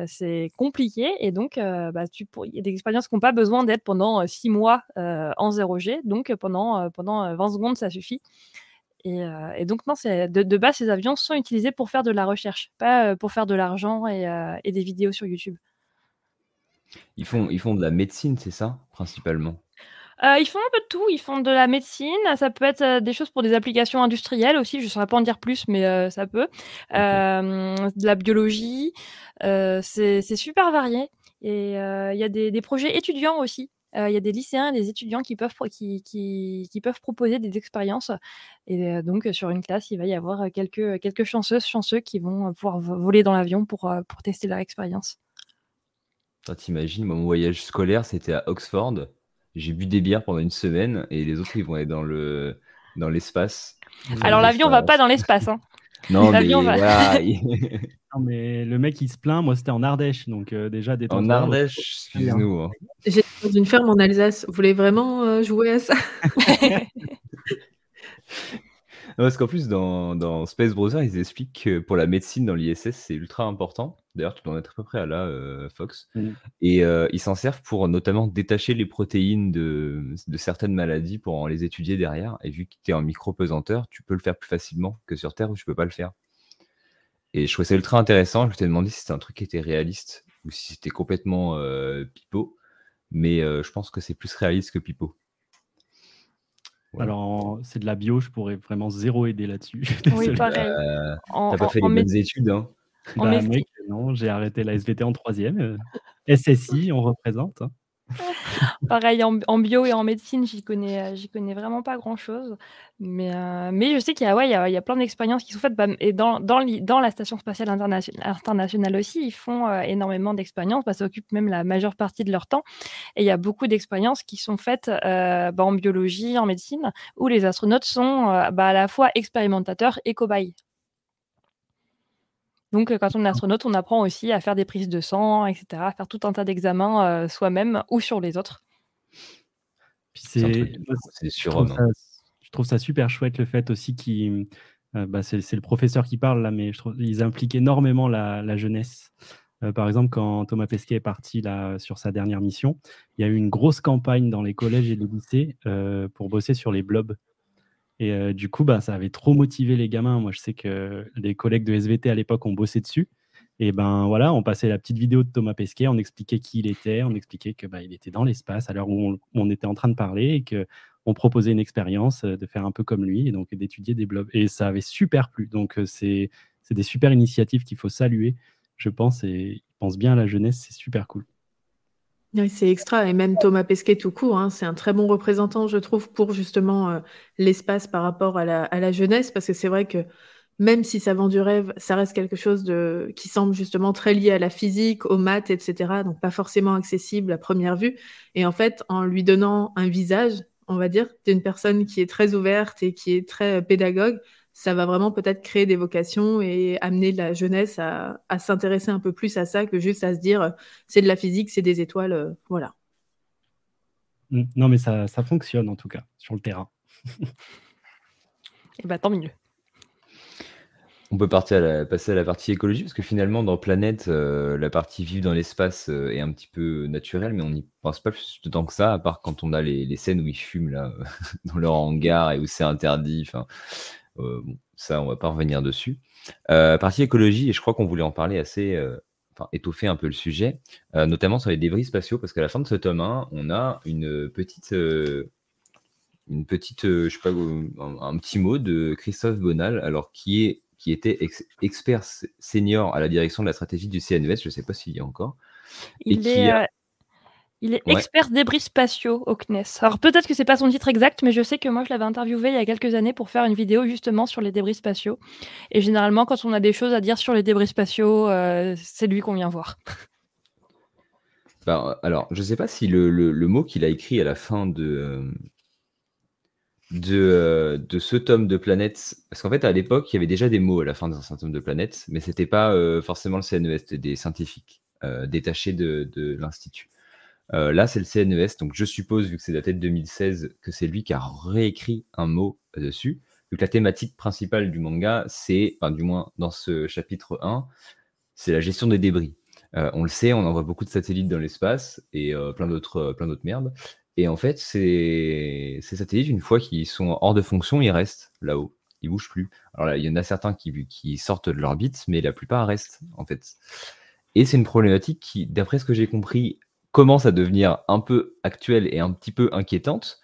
c'est compliqué et donc bah, il y a des expériences qui n'ont pas besoin d'être pendant six mois en 0G, donc pendant, pendant 20 secondes ça suffit. Et, donc non, de, de, base ces avions sont utilisés pour faire de la recherche, pas pour faire de l'argent et, et, des vidéos sur YouTube. Ils font, ils font de la médecine, c'est ça, principalement? Euh, ils font un peu de tout. Ils font de la médecine, ça peut être euh, des choses pour des applications industrielles aussi. Je ne saurais pas en dire plus, mais euh, ça peut. de la biologie, c'est super varié. Et il y a des, projets étudiants aussi. il y a des lycéens et des étudiants qui peuvent, qui, qui, peuvent proposer des expériences. Et donc, sur une classe, il va y avoir quelques, quelques chanceuses, chanceux qui vont pouvoir voler dans l'avion pour, pour tester leur expérience. T'imagines, mon voyage scolaire, c'était à Oxford. J'ai bu des bières pendant une semaine et les autres, ils vont aller dans le dans l'espace. Alors l'avion va pas dans l'espace. Hein. Non, mais voilà. non, mais le mec, il se plaint. Moi, c'était en Ardèche, donc euh, déjà des En Ardèche, excuse-nous. Hein. J'étais dans une ferme en Alsace. Vous voulez vraiment euh, jouer à ça? parce qu'en plus, dans, dans, Space Browser, ils expliquent que pour la médecine dans l'ISS, c'est ultra important. D'ailleurs, tu dois en être à peu près à là, euh, Fox. Mm. Et euh, ils s'en servent pour notamment détacher les protéines de, de, certaines maladies pour en les étudier derrière. Et vu que tu es en micro-pesanteur, tu peux le faire plus facilement que sur Terre où tu peux pas le faire. Et je trouvais ça ultra intéressant. Je t'ai demandé si c'était un truc qui était réaliste ou si c'était complètement euh, pipeau. Mais je pense que c'est plus réaliste que pipeau. Alors, c'est de la bio, je pourrais vraiment zéro aider là-dessus. Oui, pareil. Euh, T'as pas fait les bonnes études, hein bah, mec, non, j'ai arrêté la SVT en troisième. Euh, SSI, on représente. Hein. Pareil, en, bio et en médecine, j'y connais, euh, vraiment pas grand-chose. Mais, euh, mais je sais qu'il y a, y a, plein d'expériences qui sont faites. Bah, et dans, la Station spatiale internationale aussi, ils font euh, énormément d'expériences. Bah, ça occupe même la majeure partie de leur temps. Et il y a beaucoup d'expériences qui sont faites bah, en biologie, en médecine, où les astronautes sont bah, à la fois expérimentateurs et cobayes. Donc, quand on est astronaute, on apprend aussi à faire des prises de sang, etc., à faire tout un tas d'examens soi-même ou sur les autres. c'est, je, trouve ça, super chouette le fait aussi qu'il, bah, c'est, le professeur qui parle là, mais je trouve ils impliquent énormément la, jeunesse. par exemple, quand Thomas Pesquet est parti là sur sa dernière mission, il y a eu une grosse campagne dans les collèges et les lycées pour bosser sur les blobs. Et euh, du coup, bah, ça avait trop motivé les gamins. Moi, je sais que les collègues de SVT à l'époque ont bossé dessus. Et ben voilà, on passait la petite vidéo de Thomas Pesquet, on expliquait qui il était, on expliquait que bah, il était dans l'espace à l'heure où on, était en train de parler et que on proposait une expérience euh, de faire un peu comme lui et donc d'étudier des blogs. Et ça avait super plu. Donc euh, c'est des super initiatives qu'il faut saluer, je pense. Et pense bien à la jeunesse, c'est super cool. Oui, c'est extra. Et même Thomas Pesquet tout court, hein, c'est un très bon représentant, je trouve, pour justement euh, l'espace par rapport à la, jeunesse, parce que c'est vrai que même si ça vend du rêve, ça reste quelque chose de, qui semble justement très lié à la physique, aux maths, etc. Donc pas forcément accessible à première vue. Et en fait, en lui donnant un visage, on va dire, d'une personne qui est très ouverte et qui est très euh, pédagogue, ça va vraiment peut-être créer des vocations et amener la jeunesse à, s'intéresser un peu plus à ça que juste à se dire euh, c'est de la physique, c'est des étoiles, euh, voilà. Mm. Non, mais ça, fonctionne en tout cas sur le terrain. et eh bah tant mieux. On peut partir à la, passer à la partie écologie, parce que finalement, dans Planète, euh, la partie vivre dans l'espace est un petit peu naturelle, mais on n'y pense pas plus de temps que ça, à part quand on a les, scènes où ils fument là, dans leur hangar et où c'est interdit. Enfin, euh, ça, on va pas revenir dessus. Euh, partie écologie, et je crois qu'on voulait en parler assez, euh, enfin, étoffer un peu le sujet, notamment sur les débris spatiaux, parce qu'à la fin de ce tome 1, on a une petite, une petite, je sais pas, un, petit mot de Christophe Bonal, alors qui est qui était expert senior à la direction de la stratégie du CNES, je ne sais pas s'il y a encore. Il est, il est expert débris spatiaux au CNES. Alors peut-être que c'est pas son titre exact, mais je sais que moi je l'avais interviewé il y a quelques années pour faire une vidéo justement sur les débris spatiaux. Et généralement, quand on a des choses à dire sur les débris spatiaux, euh, c'est lui qu'on vient voir. Ben, alors, je sais pas si le, mot qu'il a écrit à la fin de, euh, de, euh, de ce tome de Planète, parce qu'en fait à l'époque il y avait déjà des mots à la fin d'un certain tome de Planète, mais c'était pas forcément le CNES, c'était des scientifiques détachés de, de l'Institut. Euh, là, c'est le CNES, donc je suppose, vu que c'est daté de 2016, que c'est lui qui a réécrit un mot dessus. Vu que la thématique principale du manga, c'est, du moins dans ce chapitre 1, c'est la gestion des débris. Euh, on le sait, on envoie beaucoup de satellites dans l'espace et euh, plein d'autres plein merdes. Et en fait, ces, satellites, une fois qu'ils sont hors de fonction, ils restent là-haut. Ils bougent plus. Alors là, il y en a certains qui sortent de l'orbite, mais la plupart restent, en fait. Et c'est une problématique qui, d'après ce que j'ai compris, commence à devenir un peu actuelle et un petit peu inquiétante,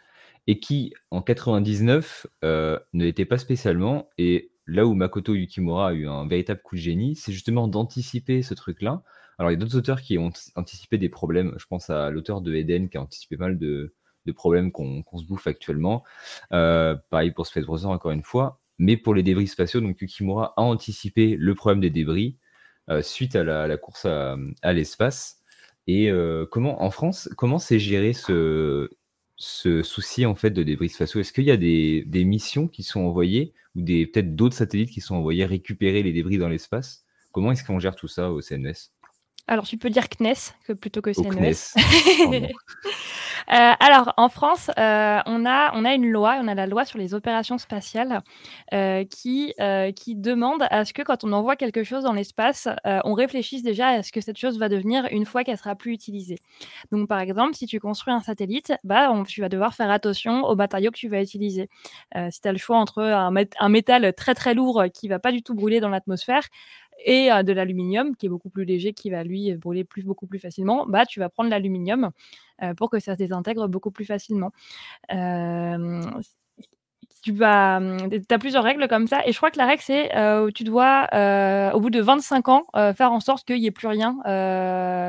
et qui, en 99, euh, ne l'était pas spécialement. Et là où Makoto Yukimura a eu un véritable coup de génie, c'est justement d'anticiper ce truc-là Alors, il y a d'autres auteurs qui ont anticipé des problèmes. Je pense à l'auteur de Eden qui a anticipé mal de, problèmes qu'on se bouffe actuellement. Euh, pareil pour Space Browser, encore une fois. Mais pour les débris spatiaux, donc Yukimura a anticipé le problème des débris euh, suite à la, course à, l'espace. Et euh, comment, en France, comment s'est géré ce, ce souci en fait de débris spatiaux? Est-ce qu'il y a des, des, missions qui sont envoyées ou des peut-être d'autres satellites qui sont envoyés récupérer les débris dans l'espace? Comment est-ce qu'on gère tout ça au CNS alors, tu peux dire CNES que plutôt que CNES. Euh, alors, en France, euh, on, a, on a une loi, on a la loi sur les opérations spatiales euh, qui, qui demande à ce que quand on envoie quelque chose dans l'espace, on réfléchisse déjà à ce que cette chose va devenir une fois qu'elle sera plus utilisée. Donc, par exemple, si tu construis un satellite, bah, tu vas devoir faire attention aux matériaux que tu vas utiliser. si tu as le choix entre un, un métal très très lourd qui va pas du tout brûler dans l'atmosphère et de l'aluminium qui est beaucoup plus léger, qui va lui brûler plus, beaucoup plus facilement, bah, tu vas prendre l'aluminium pour que ça se désintègre beaucoup plus facilement. Tu as plusieurs règles comme ça, et je crois que la règle c'est euh, tu dois, au bout de 25 ans, faire en sorte qu'il n'y ait plus rien.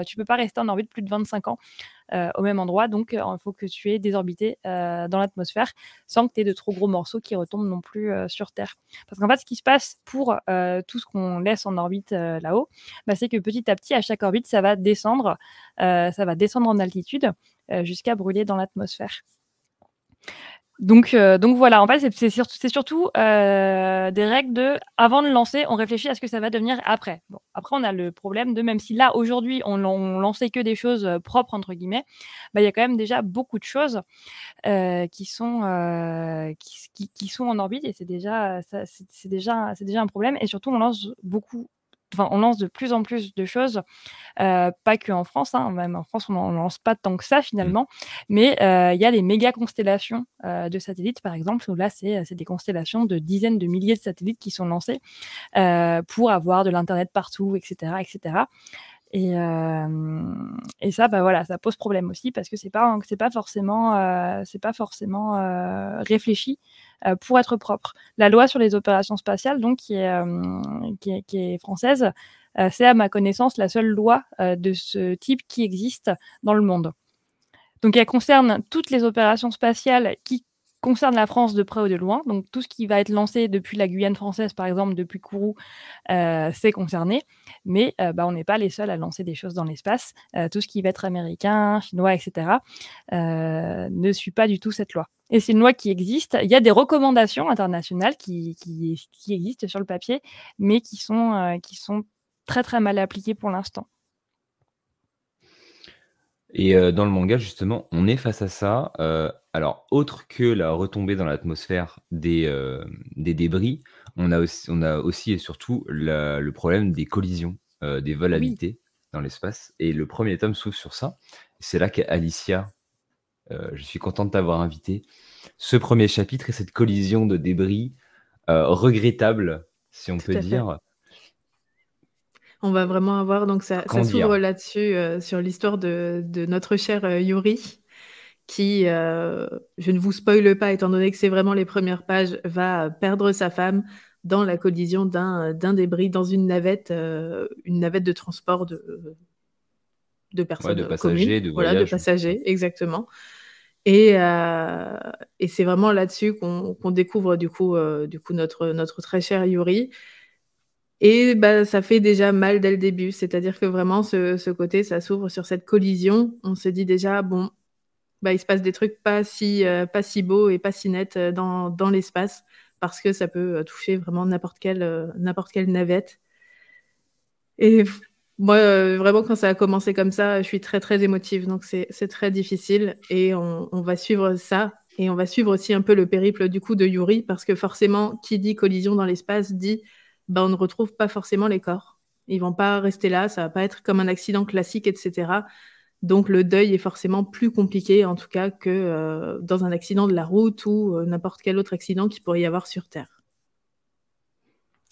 tu peux pas rester en orbite plus de 25 ans. Euh, au même endroit. Donc, euh, il faut que tu aies désorbité euh, dans l'atmosphère sans que tu aies de trop gros morceaux qui retombent non plus sur Terre. Parce qu'en fait, ce qui se passe pour tout ce qu'on laisse en orbite là-haut, bah, c'est que petit à petit, à chaque orbite, ça va descendre, ça va descendre en altitude jusqu'à brûler dans l'atmosphère. Donc, euh, donc voilà, en fait, c'est surtout, surtout euh, des règles de avant de lancer, on réfléchit à ce que ça va devenir après. Bon, après, on a le problème de même si là aujourd'hui on, on lançait que des choses euh, propres entre guillemets, bah, il y a quand même déjà beaucoup de choses qui sont qui, qui, sont en orbite et c'est déjà déjà un problème et surtout on lance beaucoup on lance de plus en plus de choses, euh, pas que en France, hein, même en France, on n'en lance pas tant que ça finalement, mmh. mais euh, il y a les méga constellations euh, de satellites, par exemple, où là, c'est des constellations de dizaines de milliers de satellites qui sont lancés pour avoir de l'Internet partout, etc. etc. Et, et, ça, bah voilà, ça pose problème aussi parce que c'est pas c'est pas forcément c'est pas forcément réfléchi pour être propre. La loi sur les opérations spatiales, donc qui est est, qui est française, c'est à ma connaissance la seule loi de ce type qui existe dans le monde. Donc elle concerne toutes les opérations spatiales qui concerne la France de près ou de loin. Donc tout ce qui va être lancé depuis la Guyane française, par exemple, depuis Kourou, euh, c'est concerné. Mais euh, bah, on n'est pas les seuls à lancer des choses dans l'espace. Euh, tout ce qui va être américain, chinois, etc., ne suit pas du tout cette loi. Et c'est une loi qui existe. Il y a des recommandations internationales qui, qui, qui existent sur le papier, mais qui sont, qui sont très très mal appliquées pour l'instant. Et dans le manga, justement, on est face à ça. alors, autre que la retombée dans l'atmosphère des, des débris, on a aussi, on a aussi et surtout le problème des collisions, des vols dans l'espace. Et le premier tome s'ouvre sur ça. C'est là qu'Alicia, je suis contente de t'avoir invité. Ce premier chapitre et cette collision de débris regrettable, si on peut dire. On va vraiment avoir, donc ça, s'ouvre là-dessus, euh, sur l'histoire de, notre cher euh, Yuri, qui, euh, je ne vous spoile pas, étant donné que c'est vraiment les premières pages, va perdre sa femme dans la collision d'un débris dans une navette, une navette de transport de, de personnes de passagers, de Voilà, de passagers, exactement. Et, et c'est vraiment là-dessus qu'on découvre du coup, du coup notre, notre très cher Yuri. Et bah, ça fait déjà mal dès le début. C'est-à-dire que vraiment, ce, côté, ça s'ouvre sur cette collision. On se dit déjà, bon, bah, il se passe des trucs pas si, euh, pas si beaux et pas si nets euh, dans, dans l'espace, parce que ça peut euh, toucher vraiment n'importe quelle, n'importe quelle navette. Et moi, vraiment, quand ça a commencé comme ça, je suis très, très émotive. Donc, c'est, très difficile. Et on, on, va suivre ça. Et on va suivre aussi un peu le périple du coup de Yuri, parce que forcément, qui dit collision dans l'espace dit bah, on ne retrouve pas forcément les corps. Ils vont pas rester là, ça va pas être comme un accident classique, etc. Donc le deuil est forcément plus compliqué, en tout cas, que euh, dans un accident de la route ou euh, n'importe quel autre accident qu'il pourrait y avoir sur Terre.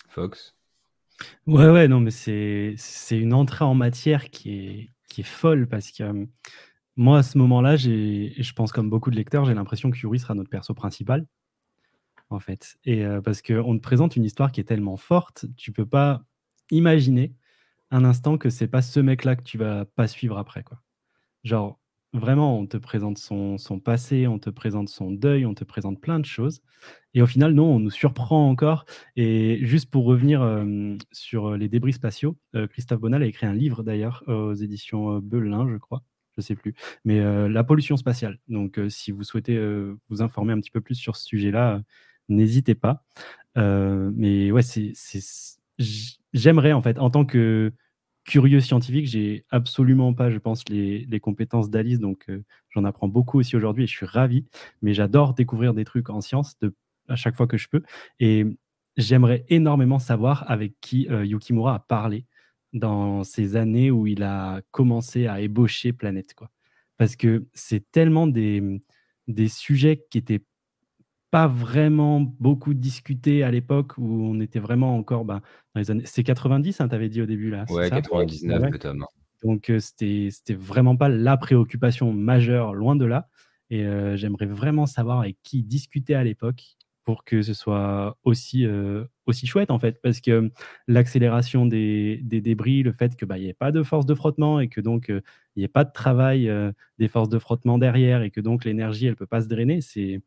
Fox? Ouais, ouais, non, mais c'est une entrée en matière qui est, qui est folle parce que euh, moi, à ce moment-là, je pense comme beaucoup de lecteurs, j'ai l'impression que Yuri sera notre perso principal en fait. Et parce qu'on te présente une histoire qui est tellement forte, tu peux pas imaginer un instant que c'est pas ce mec-là que tu vas pas suivre après, quoi. Genre, vraiment, on te présente son, son passé, on te présente son deuil, on te présente plein de choses. Et au final, non, on nous surprend encore. Et juste pour revenir euh, sur les débris spatiaux, euh, Christophe Bonal a écrit un livre d'ailleurs aux éditions euh, Belin, je crois, je sais plus, mais la pollution spatiale. Donc, si vous souhaitez vous informer un petit peu plus sur ce sujet-là, n'hésitez pas. mais ouais, c'est, j'aimerais en fait, en tant que curieux scientifique, j'ai absolument pas, je pense, les, compétences d'Alice, donc j'en apprends beaucoup aussi aujourd'hui et je suis ravi. Mais j'adore découvrir des trucs en sciences de à chaque fois que je peux. Et j'aimerais énormément savoir avec qui euh, Yukimura a parlé dans ces années où il a commencé à ébaucher Planète. Quoi. Parce que c'est tellement des, des sujets qui étaient pas vraiment beaucoup discutés à l'époque où on était vraiment encore bah, dans les années. C'est 90, hein, tu avais dit au début là. Ouais, 99 ouais. Tom. Donc euh, c'était vraiment pas la préoccupation majeure, loin de là. Et euh, j'aimerais vraiment savoir avec qui discuter à l'époque pour que ce soit aussi, euh, aussi chouette en fait, parce que l'accélération des, des, débris, le fait qu'il bah, n'y ait pas de force de frottement et que donc euh, il n'y ait pas de travail euh, des forces de frottement derrière et que donc l'énergie elle ne peut pas se drainer, c'est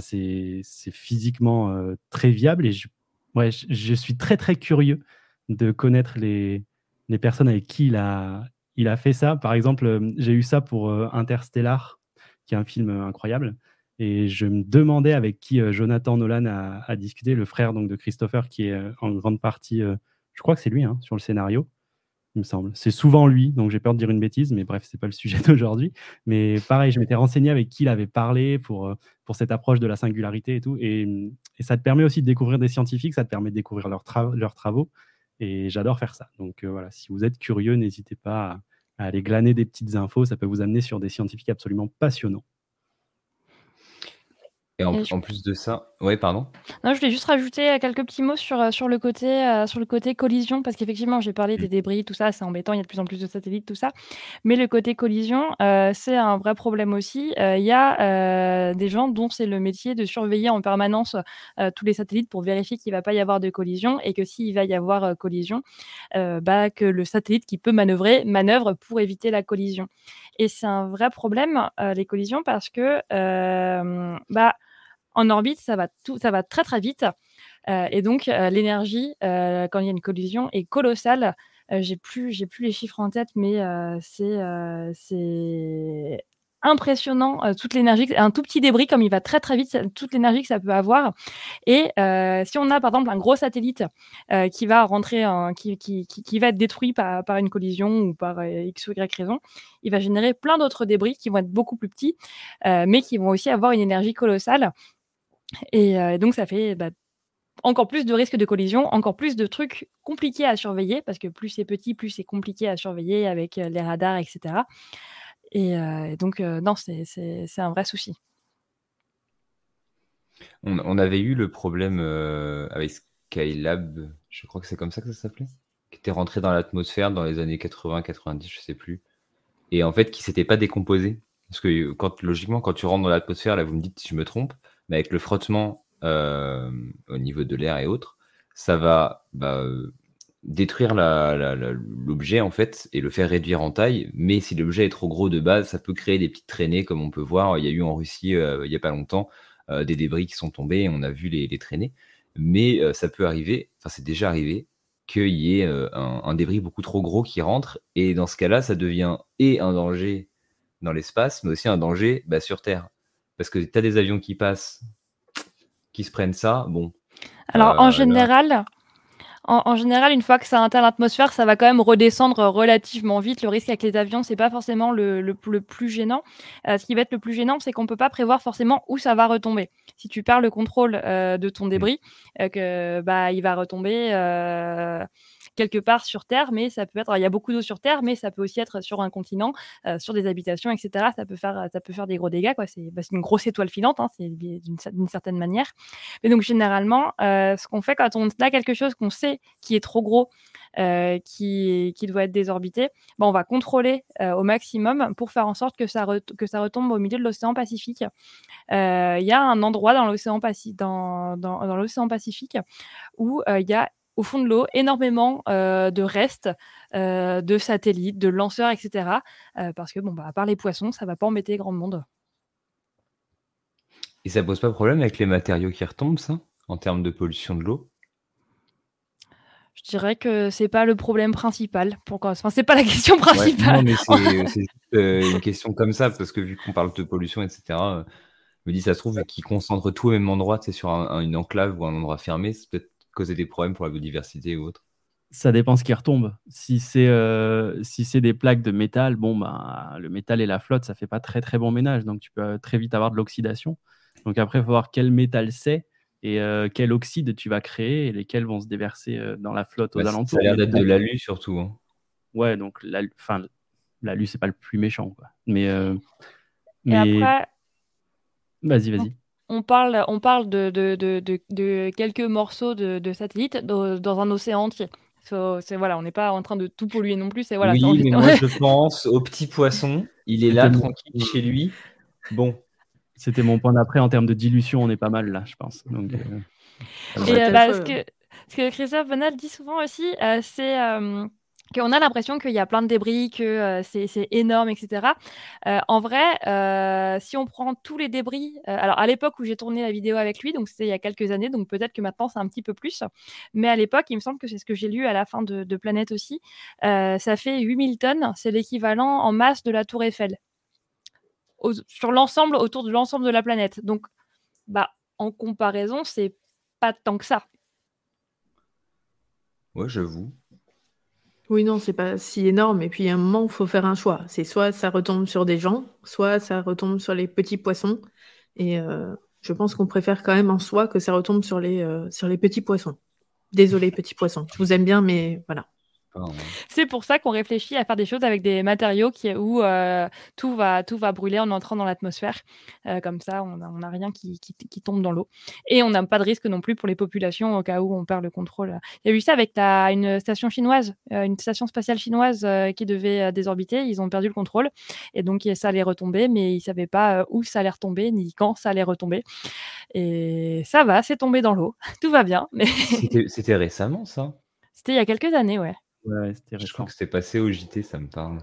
c'est physiquement très viable et je, ouais, je, suis très très curieux de connaître les, les personnes avec qui il a, il a fait ça. Par exemple, j'ai eu ça pour Interstellar, qui est un film incroyable. Et je me demandais avec qui Jonathan Nolan a, discuté, le frère donc, de Christopher, qui est en grande partie, je crois que c'est lui, hein, sur le scénario, me semble. C'est souvent lui, donc j'ai peur de dire une bêtise, mais bref, c'est pas le sujet d'aujourd'hui. Mais pareil, je m'étais renseigné avec qui il avait parlé pour, pour cette approche de la singularité et tout. Et, ça te permet aussi de découvrir des scientifiques, ça te permet de découvrir leurs, leurs travaux. Et j'adore faire ça. Donc voilà, si vous êtes curieux, n'hésitez pas à aller glaner des petites infos, ça peut vous amener sur des scientifiques absolument passionnants. Et en, plus de ça, ouais, pardon. Non, je voulais juste rajouter euh, quelques petits mots sur, euh, sur, le, côté, euh, sur le côté collision, parce qu'effectivement, j'ai parlé des mmh. débris, tout ça, c'est embêtant, il y a de plus en plus de satellites, tout ça. Mais le côté collision, c'est un vrai problème aussi. Il y a des gens dont c'est le métier de surveiller en permanence tous les satellites pour vérifier qu'il ne va pas y avoir de collision et que s'il va y avoir collision, bah, que le satellite qui peut manœuvrer manœuvre pour éviter la collision. Et c'est un vrai problème, les collisions, parce que bah, en orbite, ça va, très très vite. Euh, et donc, euh, l'énergie, euh, quand il y a une collision, est colossale. j'ai plus, plus les chiffres en tête, mais c'est, impressionnant toute l'énergie, un tout petit débris comme il va très très vite, toute l'énergie que ça peut avoir. Et si on a par exemple un gros satellite qui, va être détruit par, par, une collision ou par x ou y raison, il va générer plein d'autres débris qui vont être beaucoup plus petits, mais qui vont aussi avoir une énergie colossale. Euh, et donc, ça fait bah, encore plus de risques de collision, encore plus de trucs compliqués à surveiller, parce que plus c'est petit, plus c'est compliqué à surveiller avec euh, les radars, etc. Et euh, donc, non, c'est un vrai souci. On, avait eu le problème avec Skylab, je crois que c'est comme ça que ça s'appelait, qui était rentré dans l'atmosphère dans les années 80-90, je sais plus, et en fait qui s'était pas décomposé. Parce que quand, logiquement, quand tu rentres dans l'atmosphère, là vous me dites si je me trompe, mais avec le frottement euh, au niveau de l'air et autres, ça va bah, détruire l'objet en fait et le faire réduire en taille. Mais si l'objet est trop gros de base, ça peut créer des petites traînées comme on peut voir. Il y a eu en Russie euh, il n'y a pas longtemps euh, des débris qui sont tombés et on a vu les, traînées. Mais ça peut arriver, enfin c'est déjà arrivé, qu'il y ait un, un, débris beaucoup trop gros qui rentre et dans ce cas-là, ça devient et un danger dans l'espace, mais aussi un danger bah, sur Terre. Parce que tu as des avions qui passent, qui se prennent ça, bon. Alors, en euh, général, en, général, une fois que ça atteint l'atmosphère, ça va quand même redescendre relativement vite. Le risque avec les avions, c'est pas forcément le, le, plus gênant. Euh, ce qui va être le plus gênant, c'est qu'on peut pas prévoir forcément où ça va retomber. Si tu perds le contrôle euh, de ton mmh. débris, que bah il va retomber quelque part sur Terre, mais ça peut être, il y a beaucoup d'eau sur Terre, mais ça peut aussi être sur un continent, euh, sur des habitations, etc. Ça peut faire, ça peut faire des gros dégâts, quoi. C'est bah, une grosse étoile filante, hein, d'une certaine manière. Mais donc généralement, euh, ce qu'on fait quand on a quelque chose qu'on sait qui est trop gros, euh, qui, qui, doit être désorbité, bah, on va contrôler au maximum pour faire en sorte que ça, que ça retombe au milieu de l'océan Pacifique. Il y a un endroit dans l'océan Pacifique, dans, dans, dans Pacifique où il y a au fond de l'eau énormément de restes de satellites, de lanceurs, etc. parce que, bon, bah, à part les poissons, ça va pas embêter grand monde. Et ça pose pas problème avec les matériaux qui retombent, ça, en termes de pollution de l'eau? Je dirais que c'est pas le problème principal. Pourquoi Enfin, c'est pas la question principale. non, mais c'est juste une question comme ça, parce que vu qu'on parle de pollution, etc., je me dis, ça se trouve, qu'ils concentrent tout au même endroit, c'est sur une enclave ou un endroit fermé, c'est peut-être causer des problèmes pour la biodiversité ou autre. Ça dépend ce qui retombe. Si c'est euh, si c'est des plaques de métal, bon ben le métal et la flotte, ça fait pas très très bon ménage, donc tu peux très vite avoir de l'oxydation. Donc après, il faut voir quel métal c'est et euh, quel oxyde tu vas créer et lesquels vont se déverser euh, dans la flotte aux alentours. Ça a l'air d'être de l'alu surtout. Hein. Ouais, donc l'alu, c'est pas le plus méchant, quoi. Mais, mais... après... vas-y, vas-y on parle, on parle de, de, quelques morceaux de, satellites dans, un océan entier. c'est voilà, on n'est pas en train de tout polluer non plus. C'est voilà. Oui, mais moi je pense au petit poisson. Il est là tranquille chez lui. Bon. C'était mon point d'après en termes de dilution. On est pas mal là, je pense. Donc, euh, Et euh, bah, ce, que, ce que Christophe Bonal dit souvent aussi, euh, c'est qu'on a l'impression qu'il y a plein de débris, que euh, c'est énorme, etc. Euh, en vrai, euh, si on prend tous les débris, alors à l'époque où j'ai tourné la vidéo avec lui, donc c'était il y a quelques années, donc peut-être que maintenant c'est un petit peu plus, mais à l'époque, il me semble que c'est ce que j'ai lu à la fin de, Planète aussi, ça fait 8000 tonnes, c'est l'équivalent en masse de la Tour Eiffel, sur l'ensemble, autour de l'ensemble de la planète. Donc, bah, en comparaison, c'est pas tant que ça. Ouais, j'avoue. Oui, non, c'est pas si énorme. Et puis, à un moment, il faut faire un choix. C'est soit ça retombe sur des gens, soit ça retombe sur les petits poissons. Et euh, je pense qu'on préfère quand même en soi que ça retombe sur les, euh, sur les petits poissons. Désolé, petits poissons. Je vous aime bien, mais voilà. C'est pour ça qu'on réfléchit à faire des choses avec des matériaux qui, où euh, tout, va, tout va brûler en entrant dans l'atmosphère. Euh, comme ça, on n'a rien qui, qui, tombe dans l'eau. Et on n'a pas de risque non plus pour les populations au cas où on perd le contrôle. Il y a eu ça avec ta, une station chinoise, euh, une station spatiale chinoise qui devait désorbiter. Ils ont perdu le contrôle. Et donc, ça allait retomber, mais ils ne savaient pas où ça allait retomber, ni quand ça allait retomber. Et ça va, c'est tombé dans l'eau. tout va bien. Mais... C'était récemment, ça? C'était il y a quelques années, ouais. Je crois que c'était passé au JT, ça me parle.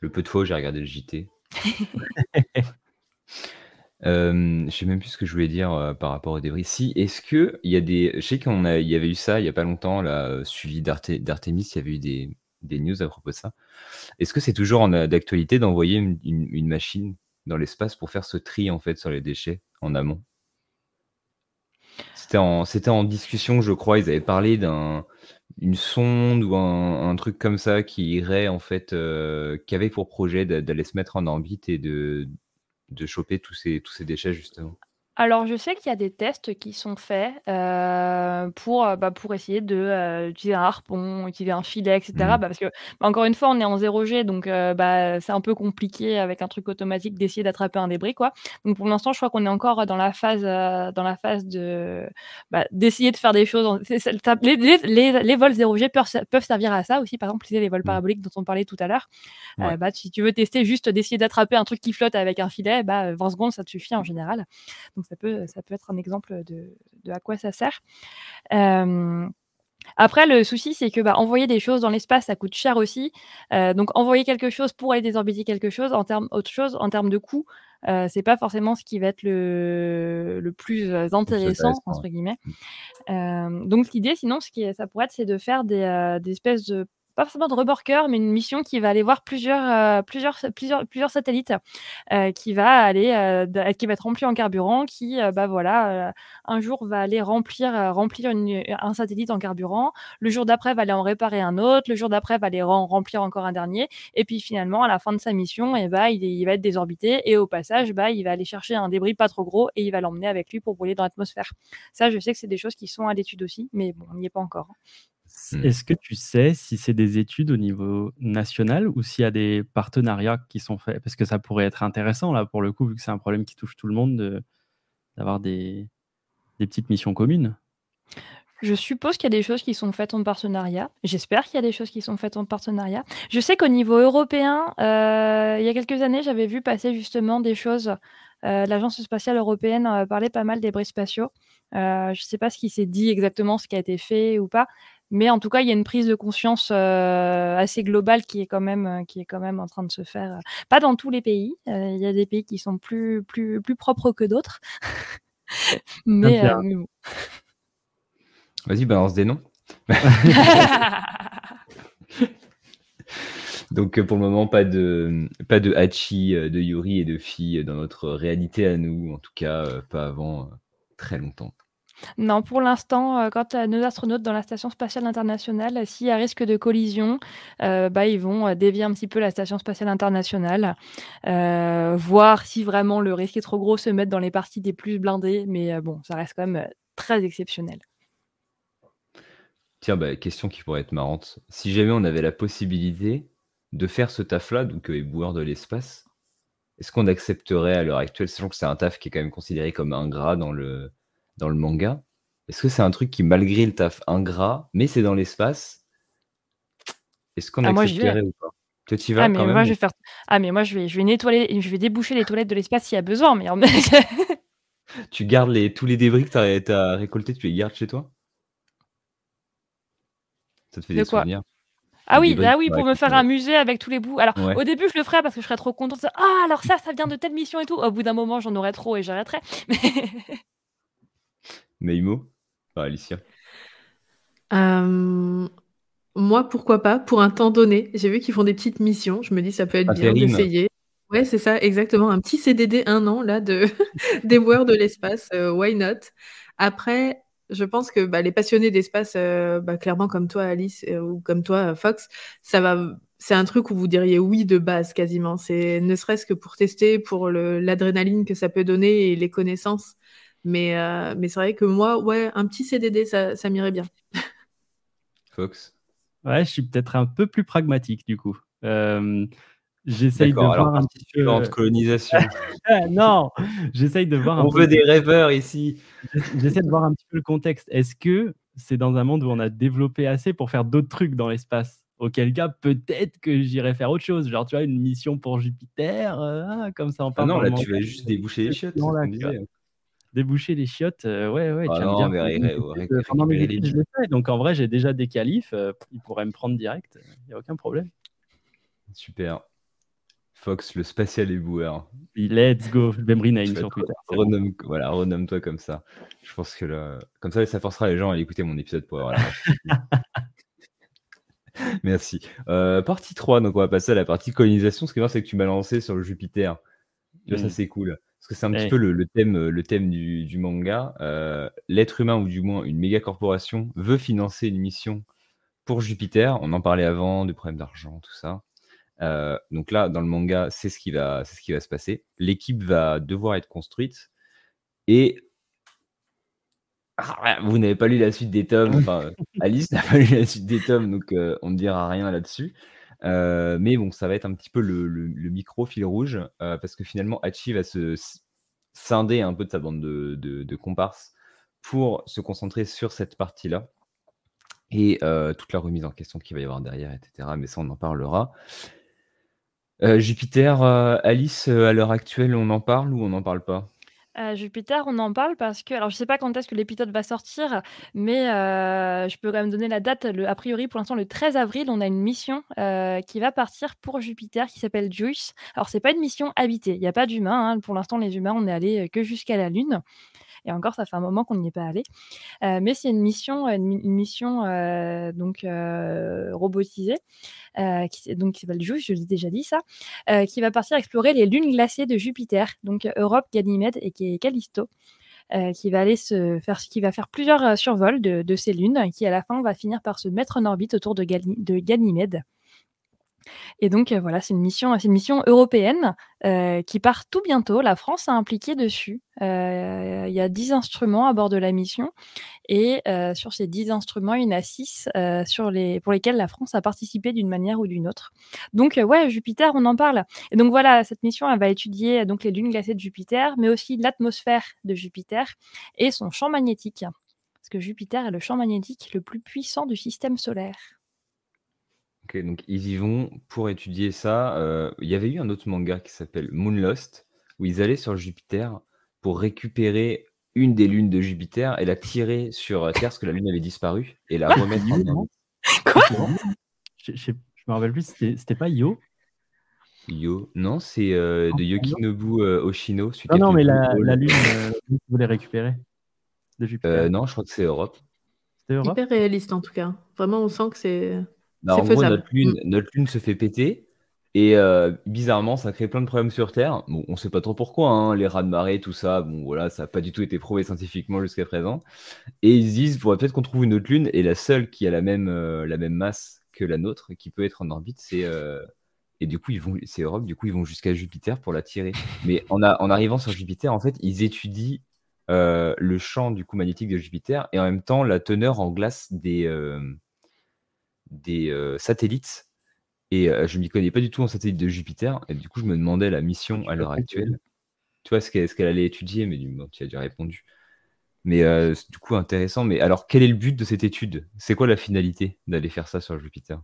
Le peu de fois où j'ai regardé le JT. Euh, je sais même plus ce que je voulais dire euh, par rapport aux débris. Si, est-ce que il y a des. Je sais qu'il y avait eu ça il n'y a pas longtemps, là, euh, suivi d'Artemis, il y avait eu des, des news à propos de ça. Est-ce que c'est toujours d'actualité d'envoyer une, machine dans l'espace pour faire ce tri en fait sur les déchets en amont? C'était en, discussion, je crois. Ils avaient parlé d'un sonde ou un, truc comme ça qui irait en fait, euh, qui avait pour projet d'aller se mettre en orbite et de, de choper tous ces, tous ces déchets justement. Alors, je sais qu'il y a des tests qui sont faits euh, pour, euh, bah, pour essayer de euh, utiliser un harpon, utiliser un filet, etc. Mmh. Bah, parce que, bah, encore une fois, on est en 0G, donc bah, c'est un peu compliqué avec un truc automatique d'essayer d'attraper un débris, quoi. Donc, pour l'instant, je crois qu'on est encore dans la phase, dans la phase de d'essayer de faire des choses. les, les, les, vols 0G peuvent, servir à ça aussi, par exemple, les vols mmh. paraboliques dont on parlait tout à l'heure. si tu veux tester juste d'essayer d'attraper un truc qui flotte avec un filet, bah, 20 secondes, ça te suffit en général. Donc, ça peut, ça peut être un exemple de, à quoi ça sert. après, le souci, c'est que bah, envoyer des choses dans l'espace, ça coûte cher aussi. donc, envoyer quelque chose pour aller désorbiter quelque chose, en termes autre chose, en termes de coût, euh, c'est pas forcément ce qui va être le, le plus intéressant, entre guillemets. donc, l'idée, sinon, ce qui ça pourrait être, c'est de faire des, des espèces de pas forcément de remorqueur, mais une mission qui va aller voir plusieurs, euh, plusieurs, plusieurs, satellites, euh, qui va aller, euh, qui va être rempli en carburant, qui, bah voilà, un jour va aller remplir, remplir un satellite en carburant, le jour d'après va aller en réparer un autre, le jour d'après va aller remplir encore un dernier, et puis finalement, à la fin de sa mission, et eh bah, il, il, va être désorbité, et au passage, bah, il va aller chercher un débris pas trop gros, et il va l'emmener avec lui pour brûler dans l'atmosphère. Ça, je sais que c'est des choses qui sont à l'étude aussi, mais bon, on n'y est pas encore. Mmh. Est-ce que tu sais si c'est des études au niveau national ou s'il y a des partenariats qui sont faits? Parce que ça pourrait être intéressant là pour le coup, vu que c'est un problème qui touche tout le monde d'avoir des des petites missions communes. Je suppose qu'il y a des choses qui sont faites en partenariat. J'espère qu'il y a des choses qui sont faites en partenariat. Je sais qu'au niveau européen, euh, il y a quelques années, j'avais vu passer justement des choses. Euh, l'Agence spatiale européenne, euh, parlait pas mal des bris spatiaux. je ne sais pas ce qui s'est dit exactement, ce qui a été fait ou pas, mais en tout cas, il y a une prise de conscience assez globale qui est quand même, qui est quand même en train de se faire. Pas dans tous les pays. Il y a des pays qui sont plus, plus, plus propres que d'autres. mais, mais bon. Vas-y, balance des noms. Donc pour le moment, pas de, pas de Hachi, de Yuri et de Fi dans notre réalité à nous, en tout cas pas avant très longtemps. Non, pour l'instant, quant à nos astronautes dans la station spatiale internationale, s'il y a risque de collision, bah, ils vont dévier un petit peu la station spatiale internationale, voir si vraiment le risque est trop gros, se mettre dans les parties des plus blindées, mais bon, ça reste quand même très exceptionnel. Tiens, bah, question qui pourrait être marrante. Si jamais on avait la possibilité de faire ce taf-là, donc éboueur de l'espace, est-ce qu'on accepterait à l'heure actuelle, sachant que c'est un taf qui est quand même considéré comme ingrat dans le, dans le manga, est-ce que c'est un truc qui, malgré le taf ingrat, mais c'est dans l'espace, est-ce qu'on Ah, accepterait ou pas? Toi, tu vas Ah, mais quand moi, même je vais faire. Ah, mais moi, je vais, je vais nettoyer, je vais déboucher les toilettes de l'espace s'il y a besoin, mais en- Tu gardes les, tous les débris que tu as, récoltés, tu les gardes chez toi? Ça te fait De des quoi? souvenirs Ah oui, débris ah oui, pour me faire un musée avec tous les bouts. Alors, Ouais. au début, je le ferais parce que je serais trop contente. Ah, alors ça, ça vient de telle mission et tout. Au bout d'un moment, j'en aurais trop et j'arrêterais. Mais Mais Imo Enfin, Alicia Euh, moi, pourquoi pas, pour un temps donné. J'ai vu qu'ils font des petites missions. Je me dis, ça peut être bien d'essayer. Ouais, c'est ça, exactement. Un petit CDD un an, là, de dévoueur de l'espace. euh, why not? Après, je pense que bah, les passionnés d'espace, euh, bah, clairement comme toi, Alice, ou comme toi, Fox, ça va. C'est un truc où vous diriez oui de base quasiment. C'est ne serait-ce que pour tester, pour l'adrénaline que ça peut donner et les connaissances. Mais, euh, mais c'est vrai que moi, ouais, un petit CDD, ça, ça m'irait bien. Fox Ouais, je suis peut-être un peu plus pragmatique du coup. Euh, J'essaye de alors voir un petit peu. suivante, colonisation. Non, j'essaye de voir un On peu. veut des rêveurs ici. J'essaie de voir un petit peu le contexte. Est-ce que c'est dans un monde où on a développé assez pour faire d'autres trucs dans l'espace Auquel cas, peut-être que j'irais faire autre chose. Genre, tu vois, une mission pour Jupiter, euh, ah, comme ça en Ah parle. non, là, tu vas juste déboucher les chiottes, là, qu'on tu vois. disait. Déboucher les chiottes, euh, ouais, ouais. Ah tu non, mais ré- euh, les je. Donc, en vrai, j'ai déjà des qualifs. euh, ils pourraient me prendre direct. Il n'y a aucun problème. Super. Fox, le spatial éboueur. Let's go. Je vais me rename sur te Twitter. bon. Renomme, voilà, renomme-toi comme ça. Je pense que là, comme ça, ça forcera les gens à écouter mon épisode pour avoir la. Merci. Euh, partie 3, donc on va passer à la partie colonisation. Ce qui est bien, c'est que tu m'as lancé sur le Jupiter. Ça, Mm. c'est cool. Parce que c'est un petit peu le, le thème, le thème du, du manga. Euh, L'être humain, ou du moins une méga corporation, veut financer une mission pour Jupiter. On en parlait avant, de problèmes d'argent, tout ça. Euh, donc là, dans le manga, c'est ce qui va, c'est ce qui va se passer. L'équipe va devoir être construite et ah, vous n'avez pas lu la suite des tomes. Enfin, Alice n'a pas lu la suite des tomes, donc euh, on ne dira rien là-dessus. Euh, mais bon, ça va être un petit peu le, micro fil rouge euh, parce que finalement, Hachi va se scinder un peu de sa bande de, de- comparses pour se concentrer sur cette partie-là et euh, toute la remise en question qu'il va y avoir derrière, etc. Mais ça, on en parlera. Jupiter, Alice, à l'heure actuelle, on en parle ou on n'en parle pas? Jupiter, on en parle parce que, alors je sais pas quand est-ce que l'épisode va sortir, mais euh, je peux quand même donner la date. Le, a priori, pour l'instant, le 13 avril, on a une mission euh, qui va partir pour Jupiter qui s'appelle Juice. Alors, c'est pas une mission habitée, il n'y a pas d'humains. hein. Pour l'instant, les humains, on est allé euh, que jusqu'à la Lune. Et encore, ça fait un moment qu'on n'y est pas allé. Euh, mais c'est une mission, une, mi- une mission euh, donc euh, robotisée, euh, qui, donc qui s'appelle Juice, je l'ai déjà dit ça, euh, qui va partir explorer les lunes glacées de Jupiter, donc euh, Europe, Ganymède et Callisto. euh, qui va aller se faire, qui va faire plusieurs euh, survols de, ces lunes, qui à la fin va finir par se mettre en orbite autour de, de Ganymède. Et donc euh, voilà, c'est une mission, européenne euh, qui part tout bientôt. La France est impliquée dessus. Euh, Il y a 10 instruments à bord de la mission et sur ces 10 instruments, il y en a 6 sur les, pour lesquels la France a participé d'une manière ou d'une autre. Donc ouais, Jupiter, on en parle. Et donc voilà, cette mission, elle va étudier donc les lunes glacées de Jupiter, mais aussi l'atmosphère de Jupiter et son champ magnétique. Parce que Jupiter est le champ magnétique le plus puissant du système solaire. Ok, donc ils y vont pour étudier ça. Euh, Il y avait eu un autre manga qui s'appelle Moonlost, où ils allaient sur Jupiter pour récupérer une des lunes de Jupiter et la tirer sur Terre parce que la lune avait disparu et la remettre en orbite. Quoi Je, je, je me rappelle plus, c'était c'était pas Io Yo, non, c'est euh, de Yokinobu euh, Oshino. celui qui Non, a non, fait mais la, Lune, euh, vous voulez récupérer de Jupiter. Euh, non, je crois que c'est Europe. C'était Europe? Hyper réaliste en tout cas. Vraiment, on sent que c'est. Bah, en gros, faisable. notre lune, Mm. notre lune se fait péter et euh, bizarrement, ça crée plein de problèmes sur Terre. Bon, on sait pas trop pourquoi, hein, les rats de marée, tout ça. Bon, voilà, ça n'a pas du tout été prouvé scientifiquement jusqu'à présent. Et ils se disent, faudrait peut-être qu'on trouve une autre lune et la seule qui a la même, euh, la même masse que la nôtre, qui peut être en orbite, c'est euh, et du coup ils vont, c'est Europe. Du coup, ils vont jusqu'à Jupiter pour la tirer. Mais en, a- en arrivant sur Jupiter, en fait, ils étudient le champ du coup magnétique de Jupiter et en même temps la teneur en glace des des euh, satellites. Et euh, je ne m'y connais pas du tout en satellite de Jupiter. Et du coup, je me demandais la mission à l'heure actuelle. Tu vois ce qu'elle allait étudier, mais du bon, tu as déjà répondu. Mais euh, du coup, intéressant. Mais alors, quel est le but de cette étude? C'est quoi la finalité d'aller faire ça sur Jupiter?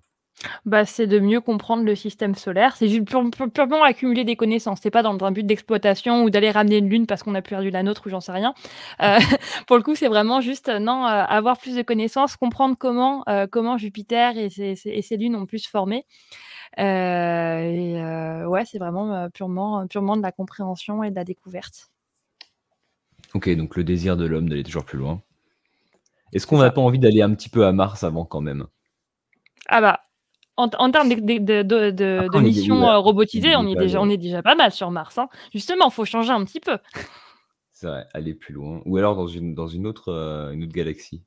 Bah, c'est de mieux comprendre le système solaire. C'est juste pure- pure- purement accumuler des connaissances. C'est pas dans un but d'exploitation ou d'aller ramener une lune parce qu'on a perdu la nôtre ou j'en sais rien. Euh, pour le coup, c'est vraiment juste euh, non euh, avoir plus de connaissances, comprendre comment comment Jupiter et ses, ses- et ses lunes ont pu se former. Euh, et euh, ouais, c'est vraiment euh, purement purement de la compréhension et de la découverte. Ok, donc le désir de l'homme d'aller toujours plus loin. Est-ce qu'on n'a pas envie d'aller un petit peu à Mars avant quand même? Ah bah. En, en termes de, de, de, missions euh, robotisées, on est déjà, loin. on est déjà pas mal sur Mars. hein. Justement, il faut changer un petit peu. C'est vrai, aller plus loin. Ou alors dans une, dans une, autre, euh, une autre galaxie.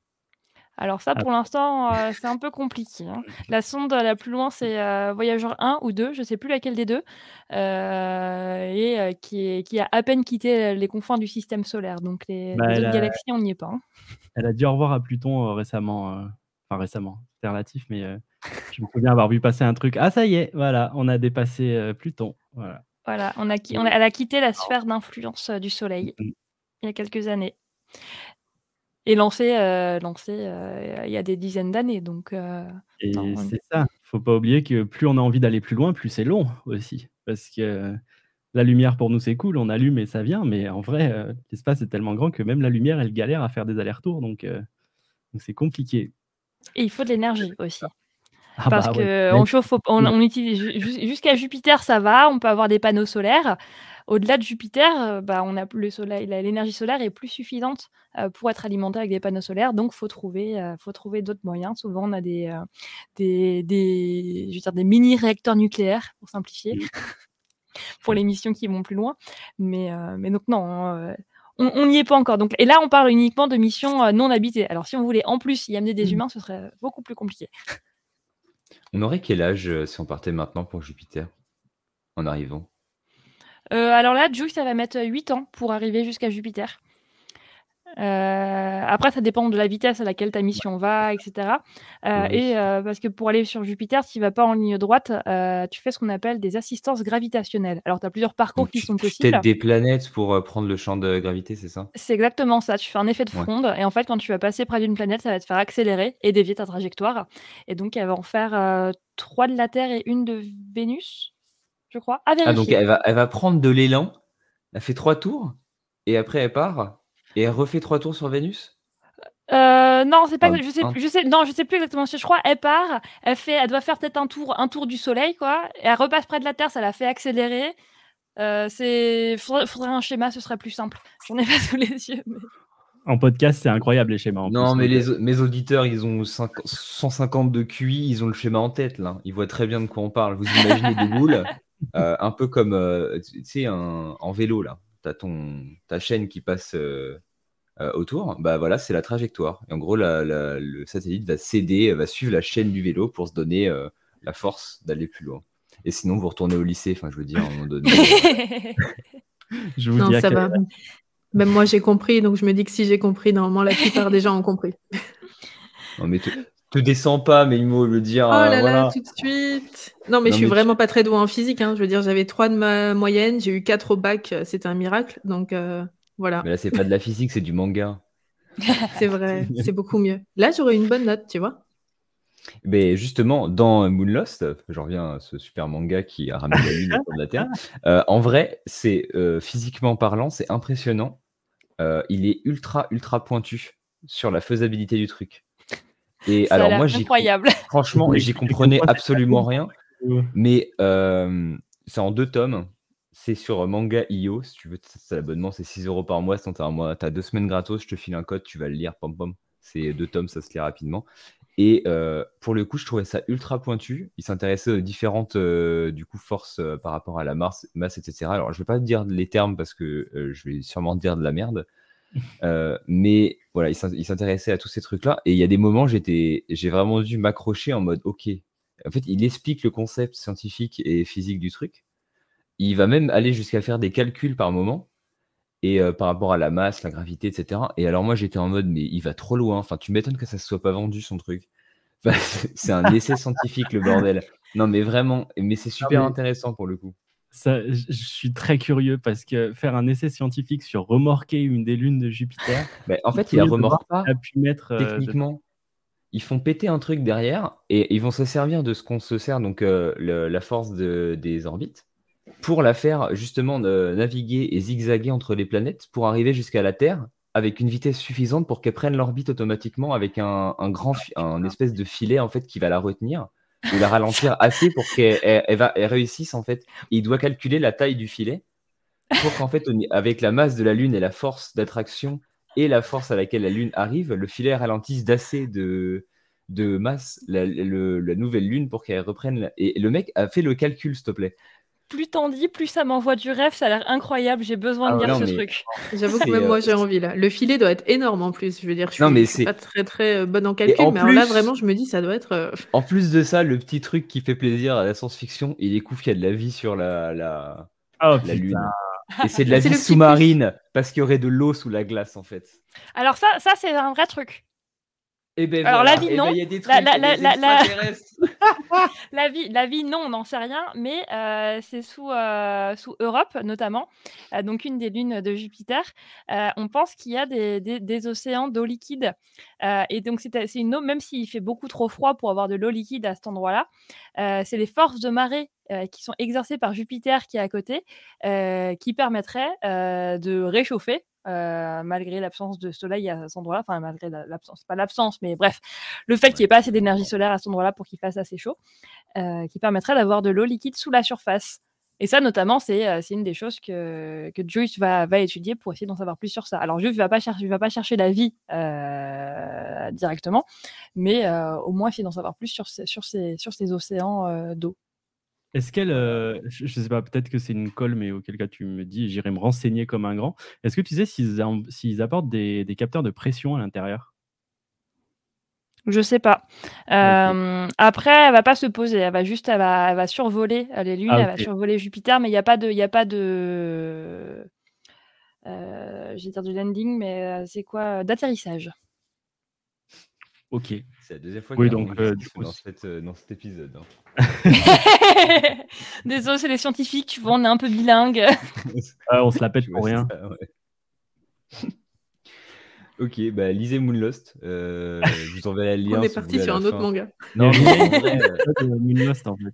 Alors ça, Ah. pour l'instant, euh, c'est un peu compliqué. hein. La sonde la plus loin, c'est euh, Voyageur 1 ou 2, je sais plus laquelle des deux, euh, et euh, qui, est- qui a à peine quitté les confins du système solaire. Donc les, Bah, les autres a- galaxies, on n'y est pas. hein. Elle a dit au revoir à Pluton euh, récemment. euh, Enfin, récemment, c'était relatif, mais euh, je me souviens avoir vu passer un truc. Ah, ça y est, voilà, on a dépassé euh, Pluton. Voilà. Voilà, on a, on a- elle a quitté la sphère d'influence euh, du Soleil Mm. il y a quelques années. Et lancé, euh, lancé euh, il y a des dizaines d'années. Donc, Et on- c'est ça. Faut pas oublier que plus on a envie d'aller plus loin, plus c'est long aussi. Parce que la lumière pour nous c'est cool, on allume et ça vient, mais en vrai, euh, l'espace est tellement grand que même la lumière, elle galère à faire des allers-retours, donc euh, donc c'est compliqué. et il faut de l'énergie aussi. Ah Parce bah que ouais. on Même- chauffe, au- on, utilise ju- ju- jusqu'à Jupiter, ça va, on peut avoir des panneaux solaires. Au-delà de Jupiter, euh, bah, on a le soleil, l'énergie solaire est plus suffisante euh, pour être alimentée avec des panneaux solaires. Donc, faut trouver, euh, faut trouver d'autres moyens. Souvent, on a des, euh, des, des, je veux dire, des mini réacteurs nucléaires pour simplifier, pour les missions qui vont plus loin. Mais, mais donc non. on n'y est pas encore. Donc, et là, on parle uniquement de missions non habitées. Alors, si on voulait en plus y amener des Mhm. humains, ce serait beaucoup plus compliqué. On aurait quel âge euh, si on partait maintenant pour Jupiter En arrivant? Euh, alors là, Juice, ça va mettre 8 ans pour arriver jusqu'à Jupiter. Euh, après, ça dépend de la vitesse à laquelle ta mission va, etc. Euh, Oui. Et euh, parce que pour aller sur Jupiter, tu vas pas en ligne droite, euh, tu fais ce qu'on appelle des assistances gravitationnelles. Alors, tu as plusieurs parcours Donc, qui tu, sont tu possibles. t'aides des planètes pour euh, prendre le champ de gravité, c'est ça? C'est exactement ça. Tu fais un effet de Ouais. fronde et en fait, quand tu vas passer près d'une planète, ça va te faire accélérer et dévier ta trajectoire. Et donc, elle va en faire euh, trois de la Terre et une de Vénus, je crois. À vérifier. Ah, donc elle va, elle va prendre de l'élan, elle fait trois tours, et après elle part, et elle refait trois tours sur Vénus? Euh, non, c'est pas. Un- je sais, un- je sais, non, je sais plus exactement. Je crois, elle part, elle fait, elle doit faire peut-être un tour, un tour du soleil, quoi. Et elle repasse près de la Terre, ça la fait accélérer. Euh, c'est, faudrait, faudrait un schéma, ce serait plus simple. J'en ai pas sous les yeux. mais- En podcast, c'est incroyable les schémas. en Non, plus, mais les, au- mes auditeurs, ils ont 5 150 de QI, ils ont le schéma en tête, là. Ils voient très bien de quoi on parle. Vous imaginez des boules, euh, un peu comme, euh, tu sais, un- en vélo, là. Tu as ton, ta chaîne qui passe euh, euh, autour. Bah voilà, c'est la trajectoire. Et en gros, la- la- le satellite va céder, va suivre la chaîne du vélo pour se donner euh, la force d'aller plus loin. Et sinon, vous retournez au lycée, enfin, je veux dire, à un moment donné. Je vous Non, dis ça va. Même moi, j'ai compris, donc je me dis que si j'ai compris, normalement, la plupart des gens ont compris. Non, mais te, te descends pas, mais il faut le dire. Oh euh, là voilà. là, tout de suite. Non, mais Non, je suis mais tu- vraiment pas très douée en physique. hein. Je veux dire, j'avais 3 de ma moyenne, j'ai eu 4 au bac, euh, c'était un miracle. Donc euh, voilà, Mais là, c'est pas de la physique, c'est du manga. c'est vrai, c'est beaucoup mieux. Là, j'aurais une bonne note, tu vois. Mais justement, dans Moonlost, je reviens à ce super manga qui a ramené la lune autour de la Terre. euh, en vrai, c'est euh, physiquement parlant, c'est impressionnant euh, il est ultra, ultra pointu sur la faisabilité du truc. Et Ça alors moi, incroyable. franchement, j'y comprenais absolument rien. Mais euh, c'est en deux tomes. C'est sur Manga.io. Si tu veux, c'est l'abonnement, c'est 6 euros par mois. T'as un mois, t'as deux semaines gratos. Je te file un code, tu vas le lire. Pom pom. C'est deux tomes, ça se lit rapidement. Et euh, pour le coup, je trouvais ça ultra pointu. Il s'intéressait aux différentes euh, du coup forces euh, par rapport à la masse, masse, etc. Alors, je vais pas dire les termes parce que euh, je vais sûrement dire de la merde. Euh, mais voilà, il s'intéressait à tous ces trucs-là. Et il y a des moments, j'étais, j'ai vraiment dû m'accrocher en mode, ok. En fait, il explique le concept scientifique et physique du truc. Il va même aller jusqu'à faire des calculs par moment et euh, par rapport à la masse, la gravité, etc. Et alors moi, j'étais en mode, mais il va trop loin. Enfin, tu m'étonnes que ça se soit pas vendu son truc. Enfin, c'est un essai scientifique le bordel. Non, mais vraiment. Mais c'est super mais- intéressant pour le coup. Ça, je suis très curieux parce que faire un essai scientifique sur remorquer une des lunes de Jupiter, Mais en fait, il la remorque pas. a pu mettre. euh, techniquement, ils font péter un truc derrière et ils vont se servir de ce qu'on se sert, donc euh, le- la force de- des orbites, pour la faire justement de naviguer et zigzaguer entre les planètes pour arriver jusqu'à la Terre avec une vitesse suffisante pour qu'elle prenne l'orbite automatiquement avec un, un grand, un espèce de filet en fait qui va la retenir ou la ralentir assez pour qu'elle elle- elle va, elle réussisse en fait. Et il doit calculer la taille du filet pour qu'en fait, avec la masse de la Lune et la force d'attraction et la force à laquelle la Lune arrive, le filet ralentisse d'assez de, de masse la, le- la nouvelle Lune pour qu'elle reprenne. Et le mec a fait le calcul, s'il te plaît. Plus t'en dis, plus ça m'envoie du rêve. Ça a l'air incroyable. J'ai besoin Ah de ouais, lire non, ce mais- truc. J'avoue que même moi euh, j'ai envie là. Le filet doit être énorme en plus. Je veux dire, je suis, Non, mais je suis c'est- pas très très euh, bonne en calcul, en mais alors là plus- vraiment je me dis ça doit être. euh, En plus de ça, le petit truc qui fait plaisir à la science-fiction, il découvre qu'il y a de la vie sur la, la, Oh, la. Lune. Et c'est de la vie sous-marine parce qu'il y aurait de l'eau sous la glace en fait. Alors ça, ça c'est un vrai truc. Et ben Alors, voilà. la vie, Eh ben, non. Il y a des La- trucs, la- il y a des la- la- la- extraterrestres. La vie, la vie, non, on n'en sait rien, mais euh, c'est sous, euh, sous Europe notamment, euh, donc une des lunes de Jupiter. Euh, on pense qu'il y a des, des- des océans d'eau liquide. Euh, et donc, c'est une eau, même s'il fait beaucoup trop froid pour avoir de l'eau liquide à cet endroit-là, euh, c'est les forces de marée euh, qui sont exercées par Jupiter qui est à côté, euh, qui permettraient euh, de réchauffer. Euh, malgré l'absence de soleil à cet endroit-là, enfin malgré la- l'absence, pas l'absence, mais bref, le fait qu'il n'y ait pas assez d'énergie solaire à cet endroit-là pour qu'il fasse assez chaud, euh, qui permettrait d'avoir de l'eau liquide sous la surface. Et ça, notamment, c'est euh, une des choses que, que Joyce va, va étudier pour essayer d'en savoir plus sur ça. Alors, Joyce ne va, pas chercher- va pas chercher la vie euh, directement, mais au moins essayer d'en savoir plus sur ces, sur ces, sur ces océans d'eau. Est-ce qu'elle, euh, je, je sais pas, peut-être que c'est une colle, mais auquel cas tu me dis, j'irai me renseigner comme un grand. Est-ce que tu sais s'ils apportent des, des capteurs de pression à l'intérieur? Je sais pas. Euh, Après, elle va pas se poser. Elle va juste, elle va, elle va survoler les lunes, Ah, elle va survoler Jupiter, mais il n'y a pas de, il a pas de, euh, j'ai dire de landing, mais c'est quoi, d'atterrissage. Ok. C'est la deuxième fois Oui, donc, euh, du coup, dans, c'est- cette, euh, dans cet épisode. hein. Désolé, c'est les scientifiques, tu vois, on est un peu bilingue. Ah, on se la pète pour vois, rien. c'est ça, ouais. ok, bah lisez Moonlost. Euh, je vous enverrai le lien. On est parti sur un autre fin. manga. Non, mais en vrai, euh, Moonlost, en fait.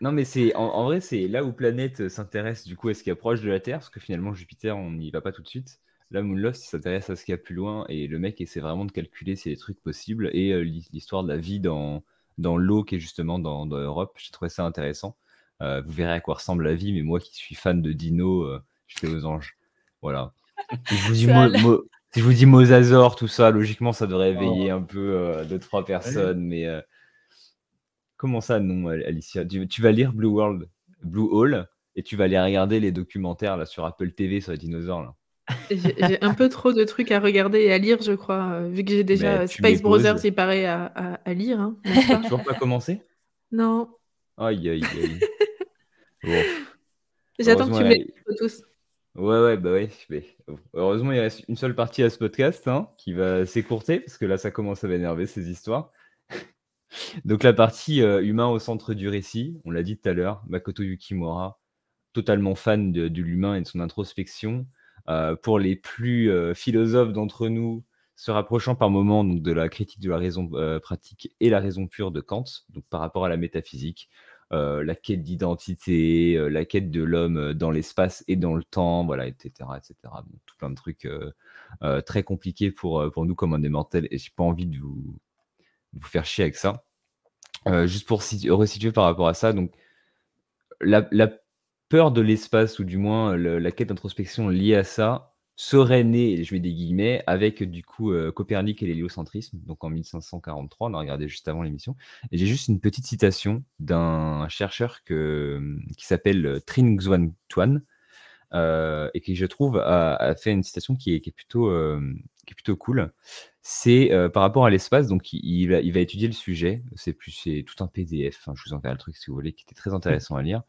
non, mais c'est en, en vrai, c'est là où Planète s'intéresse du coup à ce qui est proche de la Terre, parce que finalement Jupiter, on n'y va pas tout de suite. Là, Moonlost, s'intéresse à ce qu'il y a plus loin, et le mec essaie vraiment de calculer s'il y a des trucs possibles, et euh, l'hi- l'histoire de la vie dans, dans l'eau qui est justement dans, dans Europe, j'ai trouvé ça intéressant. Euh, vous verrez à quoi ressemble la vie, mais moi qui suis fan de Dino, euh, j'étais aux anges. Voilà. Si je vous dis, Mo- a Mo- si je vous dis Mosasaur, tout ça, logiquement, ça devrait éveiller un peu euh, deux, trois personnes, mais comment ça, non, Al- Alicia? Tu, tu vas lire Blue World, Blue Hall, et tu vas aller regarder les documentaires là, sur Apple TV sur les dinosaures. Là. J'ai un peu trop de trucs à regarder et à lire, je crois, euh, vu que j'ai déjà euh, Space Brothers, il paraît à, à- à lire, hein, pas? Toujours pas commencé? Non, Aïe, aïe, aïe. Bon. j'attends que tu me tous. Ouais, ouais, bah ouais. mais, heureusement, il reste une seule partie à ce podcast hein, qui va s'écourter parce que là, ça commence à m'énerver ces histoires. Donc, la partie euh, humain au centre du récit, on l'a dit tout à l'heure, Makoto Yukimura, totalement fan de, de l'humain et de son introspection. Euh, pour les plus euh, philosophes d'entre nous, se rapprochant par moments donc, de la critique de la raison euh, pratique et la raison pure de Kant, donc par rapport à la métaphysique. la quête d'identité, la quête de l'homme dans l'espace et dans le temps, voilà, etc., etc. tout plein de trucs très compliqués pour, pour nous comme on est mortels et j'ai pas envie de vous, vous faire chier avec ça. juste pour resituer par rapport à ça, donc la peur de l'espace, ou du moins la quête d'introspection liée à ça, serait née, je mets des guillemets, avec du coup euh, Copernic et l'héliocentrisme, donc en 1543, on a regardé juste avant l'émission. J'ai juste une petite citation d'un chercheur qui s'appelle Trinh Xuan Tuan, euh, et qui, je trouve, a, fait une citation qui est, plutôt, euh, qui est plutôt cool. C'est euh, par rapport à l'espace, donc il, va, étudier le sujet. C'est plus, c'est tout un PDF. Hein, je vous enverrai le truc si vous voulez, qui était très intéressant à lire.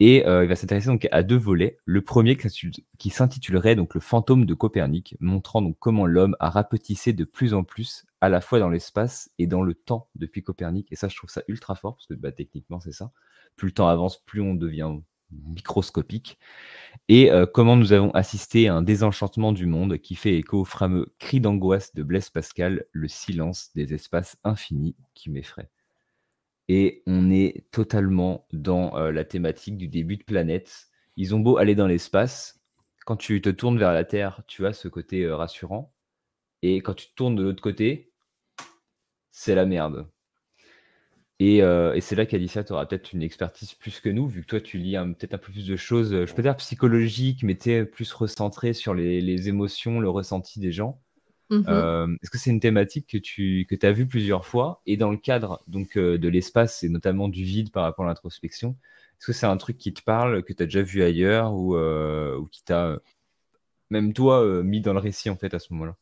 Et il va s'intéresser donc à deux volets. Le premier qui s'intitulerait donc le fantôme de Copernic, montrant donc comment l'homme a rapetissé de plus en plus à la fois dans l'espace et dans le temps depuis Copernic. Et ça, je trouve ça ultra fort parce que bah, techniquement, c'est ça. Plus le temps avance, plus on devient microscopique, et euh, comment nous avons assisté à un désenchantement du monde qui fait écho au fameux cri d'angoisse de Blaise Pascal, le silence des espaces infinis qui m'effraie. Et on est totalement dans euh, la thématique du début de planète. Ils ont beau aller dans l'espace, quand tu te tournes vers la Terre, tu as ce côté euh, rassurant, et quand tu te tournes de l'autre côté, c'est la merde. Euh, et, c'est là qu'Alicia, tu auras peut-être une expertise plus que nous, vu que toi, tu lis peut-être un peu plus de choses, euh, je peux dire psychologiques, mais tu es plus recentré sur les, émotions, le ressenti des gens. Mmh euh, est-ce que c'est une thématique que tu que as vue plusieurs fois? Et dans le cadre donc, de l'espace et notamment du vide par rapport à l'introspection, est-ce que c'est un truc qui te parle, que tu as déjà vu ailleurs ou, ou qui t'a, même toi, mis dans le récit en fait à ce moment-là?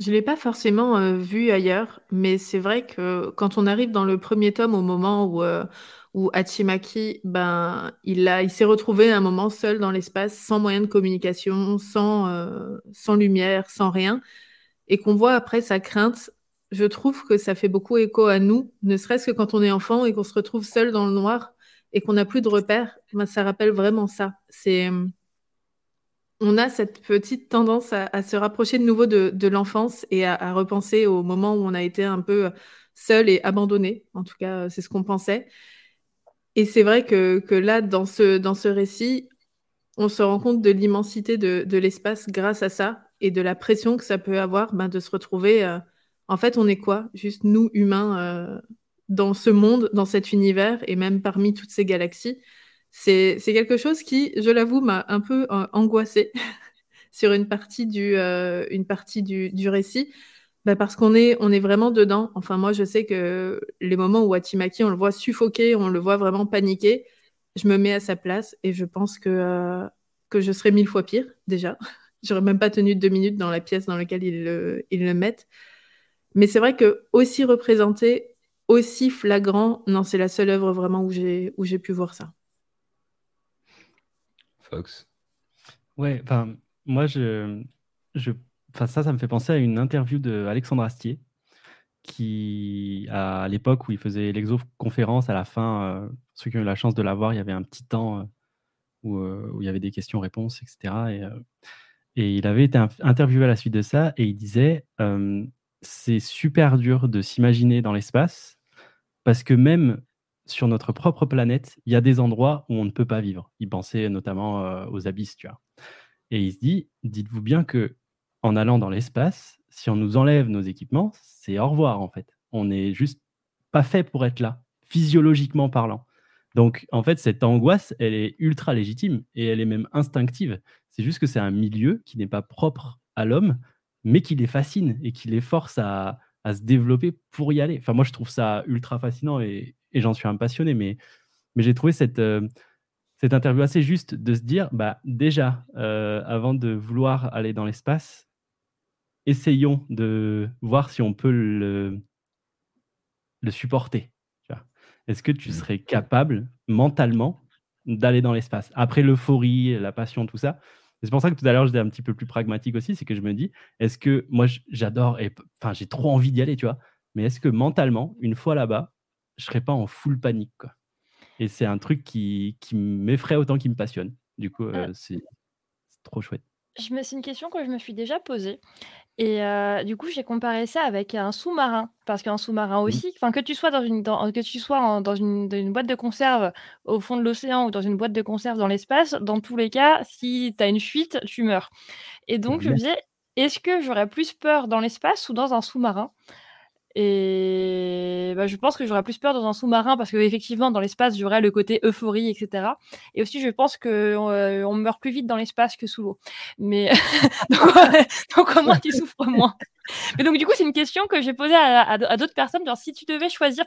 Je l'ai pas forcément euh, vu ailleurs, mais c'est vrai que quand on arrive dans le premier tome, au moment où, euh, où Hachimaki, ben, il il s'est retrouvé un moment seul dans l'espace, sans moyen de communication, sans, euh, sans lumière, sans rien, et qu'on voit après sa crainte, je trouve que ça fait beaucoup écho à nous, ne serait-ce que quand on est enfant et qu'on se retrouve seul dans le noir et qu'on n'a plus de repères, ben, ça rappelle vraiment ça. C'est on a cette petite tendance à, se rapprocher de nouveau de, l'enfance et à, repenser au moment où on a été un peu seul et abandonné. En tout cas, c'est ce qu'on pensait. Et c'est vrai que, là, dans ce, dans ce récit, on se rend compte de l'immensité de, l'espace grâce à ça et de la pression que ça peut avoir ben, de se retrouver. Euh, en fait, on est quoi? Juste nous, humains, euh, dans ce monde, dans cet univers et même parmi toutes ces galaxies. C'est quelque chose qui, je l'avoue, m'a un peu euh, angoissée sur une partie du, euh, récit. Bah parce qu'on est, vraiment dedans. Enfin, moi, je sais que les moments où Atimaki, on le voit suffoquer, on le voit vraiment paniquer, je me mets à sa place et je pense que, euh, je serais mille fois pire, déjà. J'aurais même pas tenu deux minutes dans la pièce dans laquelle le, ils le mettent. Mais c'est vrai que aussi représenté, aussi flagrant, non, c'est la seule œuvre vraiment où j'ai pu voir ça. Ouais, enfin, moi, je, je, ça, ça me fait penser à une interview de Alexandre Astier, qui, à l'époque où il faisait l'exoconférence, à la fin, euh, ceux qui ont eu la chance de la voir, il y avait un petit temps euh, où, euh, où, il y avait des questions-réponses, etc. Et, et, il avait été interviewé à la suite de ça, et il disait, c'est super dur de s'imaginer dans l'espace, parce que même sur notre propre planète, il y a des endroits où on ne peut pas vivre. Il pensait notamment euh, aux abysses, tu vois. Et il se dit, dites-vous bien que en allant dans l'espace, si on nous enlève nos équipements, c'est au revoir en fait. On n'est juste pas fait pour être là, physiologiquement parlant. Donc en fait, cette angoisse, elle est ultra légitime et elle est même instinctive. C'est juste que c'est un milieu qui n'est pas propre à l'homme, mais qui les fascine et qui les force à, à se développer pour y aller. Enfin, moi, je trouve ça ultra fascinant et, et j'en suis un passionné, mais, mais j'ai trouvé cette, euh, cette interview assez juste de se dire, bah, déjà, euh, avant de vouloir aller dans l'espace, essayons de voir si on peut le, le supporter. Est-ce que tu mmh. serais capable mentalement d'aller dans l'espace? Après l'euphorie, la passion, tout ça. C'est pour ça que tout à l'heure, j'étais un petit peu plus pragmatique aussi, c'est que je me dis, est-ce que moi, j'adore, et enfin, j'ai trop envie d'y aller, tu vois, mais est-ce que mentalement, une fois là-bas, je serais pas en full panique. Quoi. Et c'est un truc qui, qui m'effraie autant qu'il me passionne. Du coup, euh, c'est trop chouette. C'est une question que je me suis déjà posée. Et euh, du coup, j'ai comparé ça avec un sous-marin. Parce qu'un sous-marin Mmh. aussi, enfin, que tu sois dans une, dans- que tu sois en- dans une, dans une boîte de conserve au fond de l'océan ou dans une boîte de conserve dans l'espace, dans tous les cas, si tu as une fuite, tu meurs. Et donc, je me disais, est-ce que j'aurais plus peur dans l'espace ou dans un sous-marin? Et bah, je pense que j'aurais plus peur dans un sous-marin parce qu'effectivement, dans l'espace, j'aurais le côté euphorie, etc. Et aussi, je pense qu'on on meurt plus vite dans l'espace que sous l'eau. Mais donc, au moins, tu souffres moins. Mais donc, du coup, c'est une question que j'ai posée à, à- d'autres personnes. Genre, si tu devais choisir,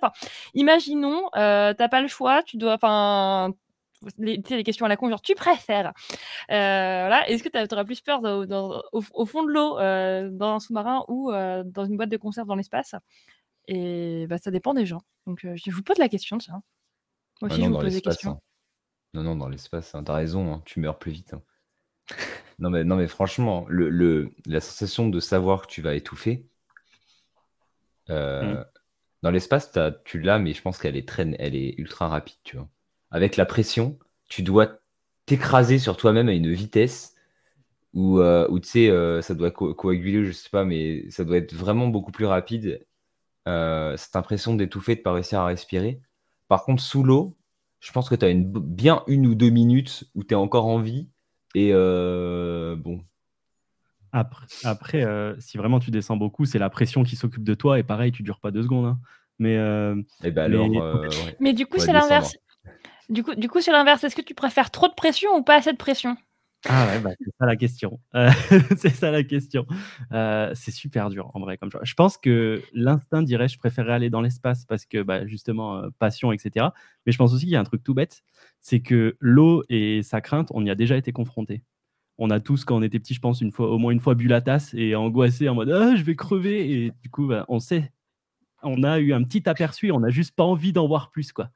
imaginons, euh, t'as pas le choix, tu dois, enfin, les, tu sais, les questions à la con, genre, tu préfères. Euh, voilà. Est-ce que tu aurais plus peur dans- dans- au, au fond de l'eau, euh, dans un sous-marin ou euh, dans une boîte de conserve dans l'espace? Et bah, ça dépend des gens. Donc, euh, je vous pose la question, tiens. Moi Ah aussi, non, je dans vous pose des l'espace. questions. hein. Non, non, dans l'espace, hein, t'as raison, hein, tu meurs plus vite. hein. Non, mais, non, mais franchement, le, le- la sensation de savoir que tu vas étouffer, euh, Mm. dans l'espace, t'as- tu l'as, mais je pense qu'elle est, très, elle est ultra rapide, tu vois. Avec la pression, tu dois t'écraser sur toi-même à une vitesse où, euh, où tu sais, euh, ça doit co- coaguler, je sais pas, mais ça doit être vraiment beaucoup plus rapide. Euh, cette impression d'étouffer, de pas réussir à respirer. Par contre, sous l'eau, je pense que tu as une, bien une ou deux minutes où tu es encore en vie. Et euh, bon, Après, après euh, si vraiment tu descends beaucoup, c'est la pression qui s'occupe de toi. Et pareil, tu dures pas deux secondes. hein. Mais euh, et ben Mais- alors, euh, ouais. Mais du coup, c'est l'inverse. Du coup, du coup, c'est l'inverse. Est-ce que tu préfères trop de pression ou pas assez de pression? Ah ouais, bah, c'est ça la question. Euh, c'est ça la question. Euh, c'est super dur en vrai comme choix. Je pense que l'instinct dirait je préférerais aller dans l'espace parce que bah, justement euh, passion, etc. Mais je pense aussi qu'il y a un truc tout bête, c'est que l'eau et sa crainte, on y a déjà été confrontés. On a tous, quand on était petit, je pense, une fois, au moins une fois bu la tasse et angoissé en mode ah, je vais crever. Et du coup, bah, on sait, on a eu un petit aperçu, on n'a juste pas envie d'en voir plus. quoi.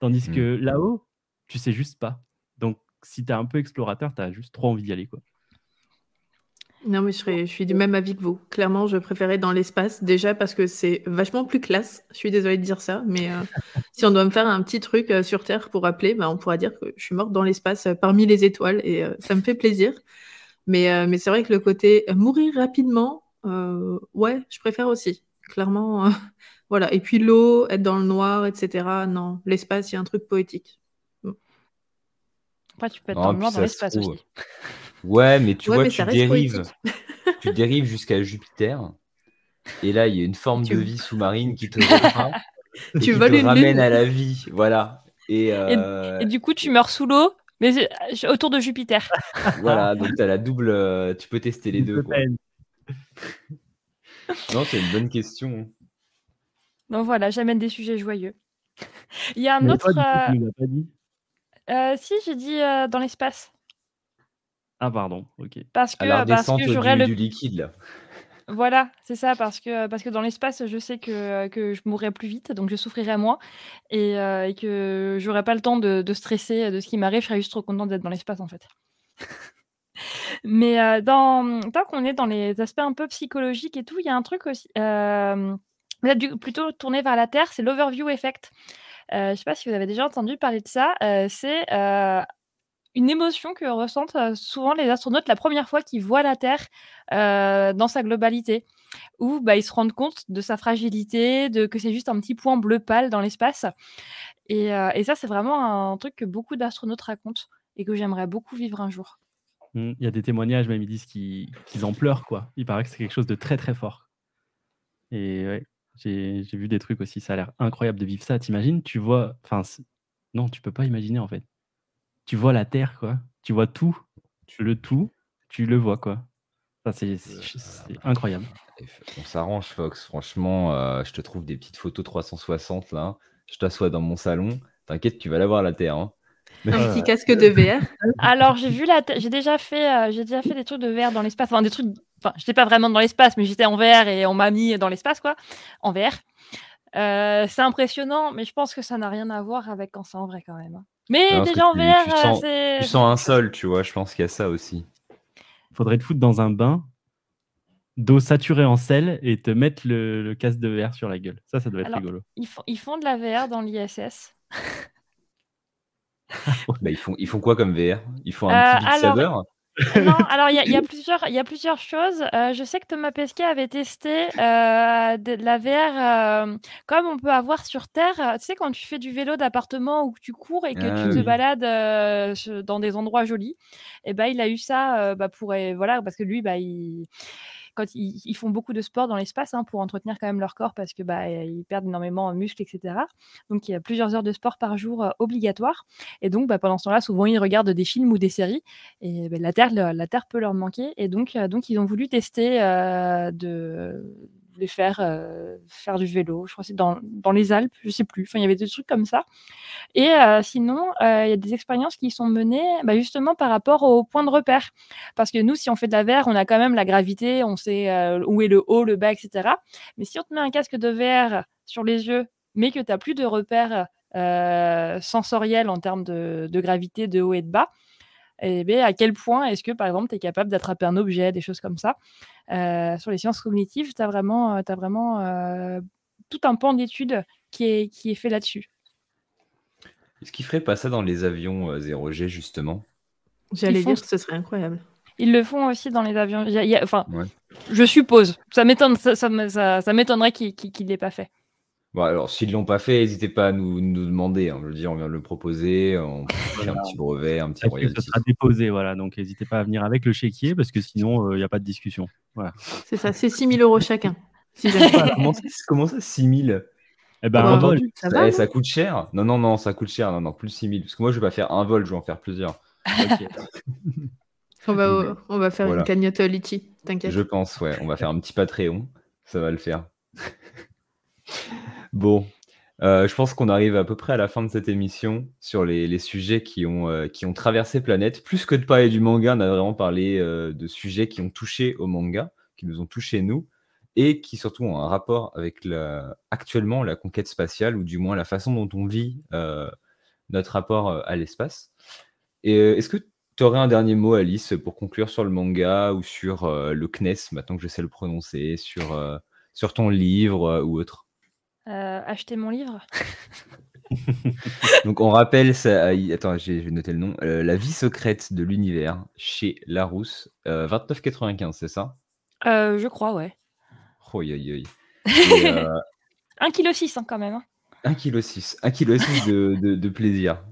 Tandis Mm. que là-haut, tu sais juste pas. Donc, si tu es un peu explorateur, tu as juste trop envie d'y aller. Quoi. Non, mais je, serais- je suis du même avis que vous. Clairement, je préférais dans l'espace, déjà parce que c'est vachement plus classe. Je suis désolée de dire ça, mais euh, si on doit me faire un petit truc euh, sur Terre pour rappeler, bah, on pourra dire que je suis morte dans l'espace euh, parmi les étoiles et euh, ça me fait plaisir. Mais, euh, mais c'est vrai que le côté mourir rapidement, euh, ouais, je préfère aussi. Clairement, euh, voilà. Et puis l'eau, être dans le noir, etc. Non, l'espace, il y a un truc poétique. Après, tu peux être Non, dans le noir dans l'espace aussi. Ouais, mais tu Ouais, vois, mais tu dérives, tu dérives jusqu'à Jupiter. Et là, il y a une forme Tu- de vie sous-marine qui te reprend et Tu qui voles te une ramène lune. à la vie. Voilà. Et, euh, Et du coup, tu meurs sous l'eau, mais c'est- autour de Jupiter. voilà, donc tu as la double. euh, tu peux tester les deux. Quoi. Non, c'est une bonne question. Donc voilà, j'amène des sujets joyeux. Il y a un Mais autre. coup, euh, tu nous as pas dit? Euh, si, j'ai dit euh, dans l'espace. Ah, pardon, ok. Parce que, À la parce que j'aurais du, le du liquide, là. Voilà, c'est ça, parce que, parce que dans l'espace, je sais que, que je mourrais plus vite, donc je souffrirais moins, et, euh, et que j'aurais pas le temps de, de stresser de ce qui m'arrive, je serais juste trop contente d'être dans l'espace, en fait. Mais euh, dans, tant qu'on est dans les aspects un peu psychologiques et tout, il y a un truc aussi, euh, là, du- plutôt tourné vers la Terre, c'est l'overview effect. Euh, je sais pas si vous avez déjà entendu parler de ça. euh, c'est euh, une émotion que ressentent souvent les astronautes la première fois qu'ils voient la Terre dans sa globalité, où bah, ils se rendent compte de sa fragilité, de que c'est juste un petit point bleu pâle dans l'espace. Et, ça, c'est vraiment un truc que beaucoup d'astronautes racontent et que j'aimerais beaucoup vivre un jour. Hmm, Il y a des témoignages, même ils disent qu'ils qu'ils en pleurent, quoi. Il paraît que c'est quelque chose de très très fort. Et ouais, j'ai vu des trucs aussi, ça a l'air incroyable de vivre ça. T'imagines, tu vois, enfin, non, tu peux pas imaginer en fait. Tu vois la Terre, quoi. Tu vois tout, le tout, tu le vois, quoi. Enfin, c'est incroyable. On s'arrange, Fox. Franchement, euh, je te trouve des petites photos 360 là. Je t'assois dans mon salon. T'inquiète, tu vas l'avoir la Terre. hein. Un petit casque de VR. Alors, j'ai vu la, Terre- j'ai déjà fait, euh, j'ai déjà fait des trucs de VR dans l'espace, enfin des trucs, enfin, j'étais pas vraiment dans l'espace, mais j'étais en VR et on m'a mis dans l'espace, quoi, en VR. Euh, c'est impressionnant, mais je pense que ça n'a rien à voir avec quand c'est en vrai quand même. hein. Mais déjà en tu- VR, tu euh, sens- c'est. Tu sens un sol, tu vois. Je pense qu'il y a ça aussi. Faudrait te foutre dans un bain d'eau saturée en sel et te mettre le, le casque de VR sur la gueule. Ça, ça doit être Alors, rigolo. Ils font, ils font de la VR dans l'ISS. Bah, ils, font, ils font quoi comme VR Ils font un Euh, petit Beat alors- Saber Non, alors il y, a- il y a plusieurs, il y a plusieurs choses. Euh, je sais que Thomas Pesquet avait testé euh, de, de la VR euh, comme on peut avoir sur Terre. Tu sais, quand tu fais du vélo d'appartement ou que tu cours et que Ah tu te balades dans des endroits jolis, et ben il a eu ça bah, pour voilà parce que lui, bah, il, quand ils, font beaucoup de sport dans l'espace hein, pour entretenir quand même leur corps parce que bah, ils perdent énormément en muscles, etc. Donc il y a plusieurs heures de sport par jour euh, obligatoires. Et donc bah, pendant ce temps-là, souvent ils regardent des films ou des séries. Et ben, la, terre, la Terre peut leur manquer. Et donc, euh, donc ils ont voulu tester euh, de les faire euh, faire du vélo. Je crois que c'est dans, dans les Alpes, je sais plus. Enfin, il y avait des trucs comme ça. Et euh, sinon, euh, il y a des expériences qui sont menées bah, justement par rapport au point de repère. Parce que nous, si on fait de la VR, on a quand même la gravité, on sait où est le haut, le bas, etc. Mais si on te met un casque de VR sur les yeux, mais que tu n'as plus de repères sensoriels en termes de, de gravité, de haut et de bas, et bien, à quel point est-ce que, par exemple, tu es capable d'attraper un objet, des choses comme ça? Euh, Sur les sciences cognitives, tu as vraiment, euh, t'as vraiment euh, tout un pan d'études qui est, qui est fait là-dessus. Est-ce qu'ils ferait pas ça dans les avions euh, 0G, justement? J'allais dire que ce serait incroyable. Ils le font aussi dans les avions. Il y a- il y a- enfin, Ouais. je suppose. Ça ça, ça, ça- ça m'étonnerait qu'il qu'il ne l'ait pas fait. Bon, alors, s'ils l'ont pas fait, n'hésitez pas à nous, nous demander. hein. Je veux dire, on vient de le proposer, on fait un petit brevet, un petit royalty. sera déposé, voilà. Donc n'hésitez pas à venir avec le chéquier parce que sinon il n'y a pas de discussion. Voilà. C'est ça, c'est 6 000 euros chacun. Si comment, ça, comment ça, 6000 Eh ben, un bah, vol. Ça ça, va, eh, ça coûte cher Non, non, non, ça coûte cher. Non, non, plus 6000. Parce que moi, je vais pas faire un vol, je vais en faire plusieurs. On, va, on va faire Voilà. une cagnotte euh, litchi, t'inquiète. Je pense, ouais. On va faire un petit Patreon. Ça va le faire. bon. Euh, je pense qu'on arrive à peu près à la fin de cette émission sur les, sujets qui ont, euh, qui traversé Planète. Plus que de parler du manga, on a vraiment parlé euh, de sujets qui ont touché au manga, qui nous ont touché nous, et qui surtout ont un rapport avec actuellement la conquête spatiale, ou du moins la façon dont on vit notre rapport à l'espace. Est-ce que tu aurais un dernier mot, Alice, pour conclure sur le manga ou sur le CNES, maintenant que je sais le prononcer, sur, ton livre ou autre? Euh, acheter mon livre Donc on rappelle, ça, attends, j'ai noté le nom, euh, La vie secrète de l'univers chez Larousse, euh, 29,95, c'est ça? Euh, Je crois, ouais. Oh, aïe, aïe, aïe. Et, euh, 1,6 kg hein, quand même. hein. 1,6 kg, 1,6 kg de, de, de plaisir.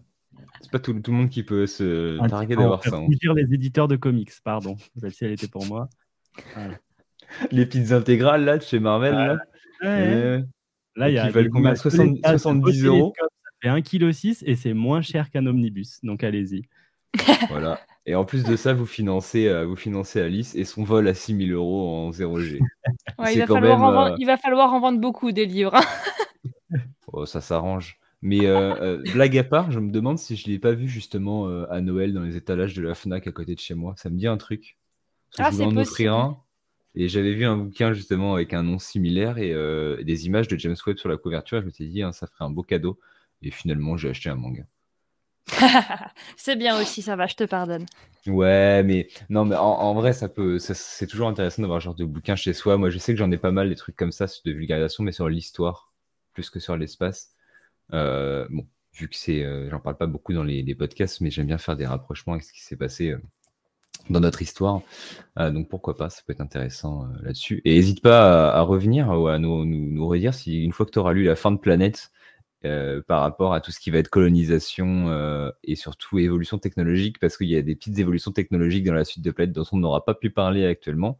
C'est pas tout, tout le monde qui peut se Un targuer d'avoir ça. hein. rougir les éditeurs de comics, pardon. Celle-ci, elle était pour moi. Les petites intégrales là de chez Marvel, là. Ouais. Euh, Là, il y Qui a valent des combien images 60 de l'espace, 70 au euros Ça fait 1,6 kg et c'est moins cher qu'un omnibus. Donc allez-y. Voilà. Et en plus de ça, vous financez, euh, vous financez Alice et son vol à 6000 euros en 0G. Ouais, C'est il, va quand falloir même, en vendre, euh, il va falloir en vendre beaucoup des livres. hein. Oh, ça s'arrange. Mais euh, euh, blague à part, je me demande si je l'ai pas vu justement euh, à Noël dans les étalages de la Fnac à côté de chez moi. Ça me dit un truc. Parce que Ah, je voulais en offrir possible. un. Et j'avais vu un bouquin justement avec un nom similaire et euh, des images de James Webb sur la couverture. Et je me suis dit, hein, ça ferait un beau cadeau. Et finalement, j'ai acheté un manga. c'est bien aussi, ça va, je te pardonne. Ouais, mais non, mais en, en vrai, ça peut, ça- c'est toujours intéressant d'avoir ce genre de bouquin chez soi. Moi, je sais que j'en ai pas mal des trucs comme ça de vulgarisation, mais sur l'histoire plus que sur l'espace. Euh, bon, vu que c'est, euh, j'en parle pas beaucoup dans les, les podcasts, mais j'aime bien faire des rapprochements avec ce qui s'est passé euh, dans notre histoire. Euh, donc pourquoi pas, ça peut être intéressant euh, là-dessus. Et n'hésite pas à, à revenir ou à nous, nous, nous redire si une fois que tu auras lu La fin de planète. euh, par rapport à tout ce qui va être colonisation et surtout évolution technologique, parce qu'il y a des petites évolutions technologiques dans la suite de Planète dont on n'aura pas pu parler actuellement,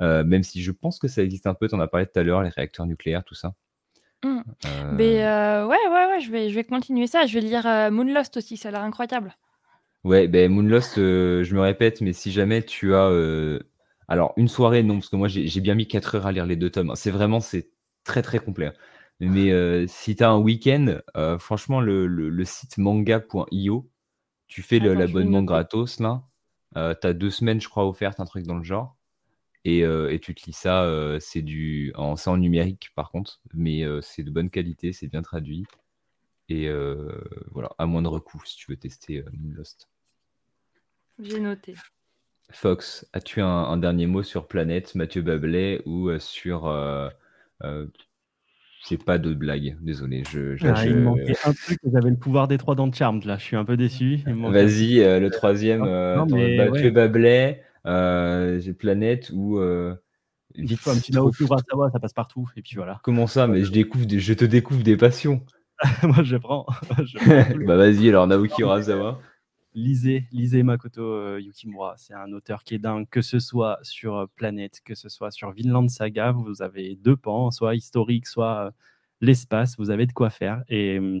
même si je pense que ça existe un peu, tu en as parlé tout à l'heure, les réacteurs nucléaires, tout ça. Mm. Mais ouais, ouais, ouais, je vais, je vais continuer ça. Je vais lire Moonlost aussi, ça a l'air incroyable. Ouais, ben Moonlost, euh, je me répète, mais si jamais tu as... euh, Alors, une soirée, non, parce que moi, j'ai j'ai bien mis 4 heures à lire les deux tomes. C'est vraiment, c'est très, très complet. hein. Mais euh, si tu as un week-end, euh, franchement, le, le- le site manga.io, tu fais le- Attends, je vais l'abonnement noter. gratos, là. tu as deux semaines, je crois, offertes, un truc dans le genre. Et, euh, et tu te lis ça, euh, c'est du, en, c'est en numérique, par contre, mais euh, c'est de bonne qualité, c'est bien traduit. Et euh, voilà, à moindre coût, si tu veux tester euh, Moonlost. J'ai noté. Fox, as-tu un, un dernier mot sur Planète, Mathieu Bablet, ou euh, sur euh, euh, j'ai pas de blague, désolé. Je, je- Ah, je- Il me manquait un truc, j'avais le pouvoir des trois dans Charmed, là, je suis un peu déçu. Vas-y, euh, le troisième, euh, non, mais bah, ouais. euh, Planète ou euh, vite. Comme tu trop- Naoki Urasawa, ça passe partout, et puis voilà. Comment ça Mais je découvre, des- je te découvre des passions. Moi, je prends. je bah vas-y, alors Naoki Urasawa. lisez, lisez Makoto euh, Yukimura. C'est un auteur qui est dingue, que ce soit sur euh, Planète, que ce soit sur Vinland Saga. Vous avez deux pans, soit historique, soit euh, l'espace. Vous avez de quoi faire. Et hum,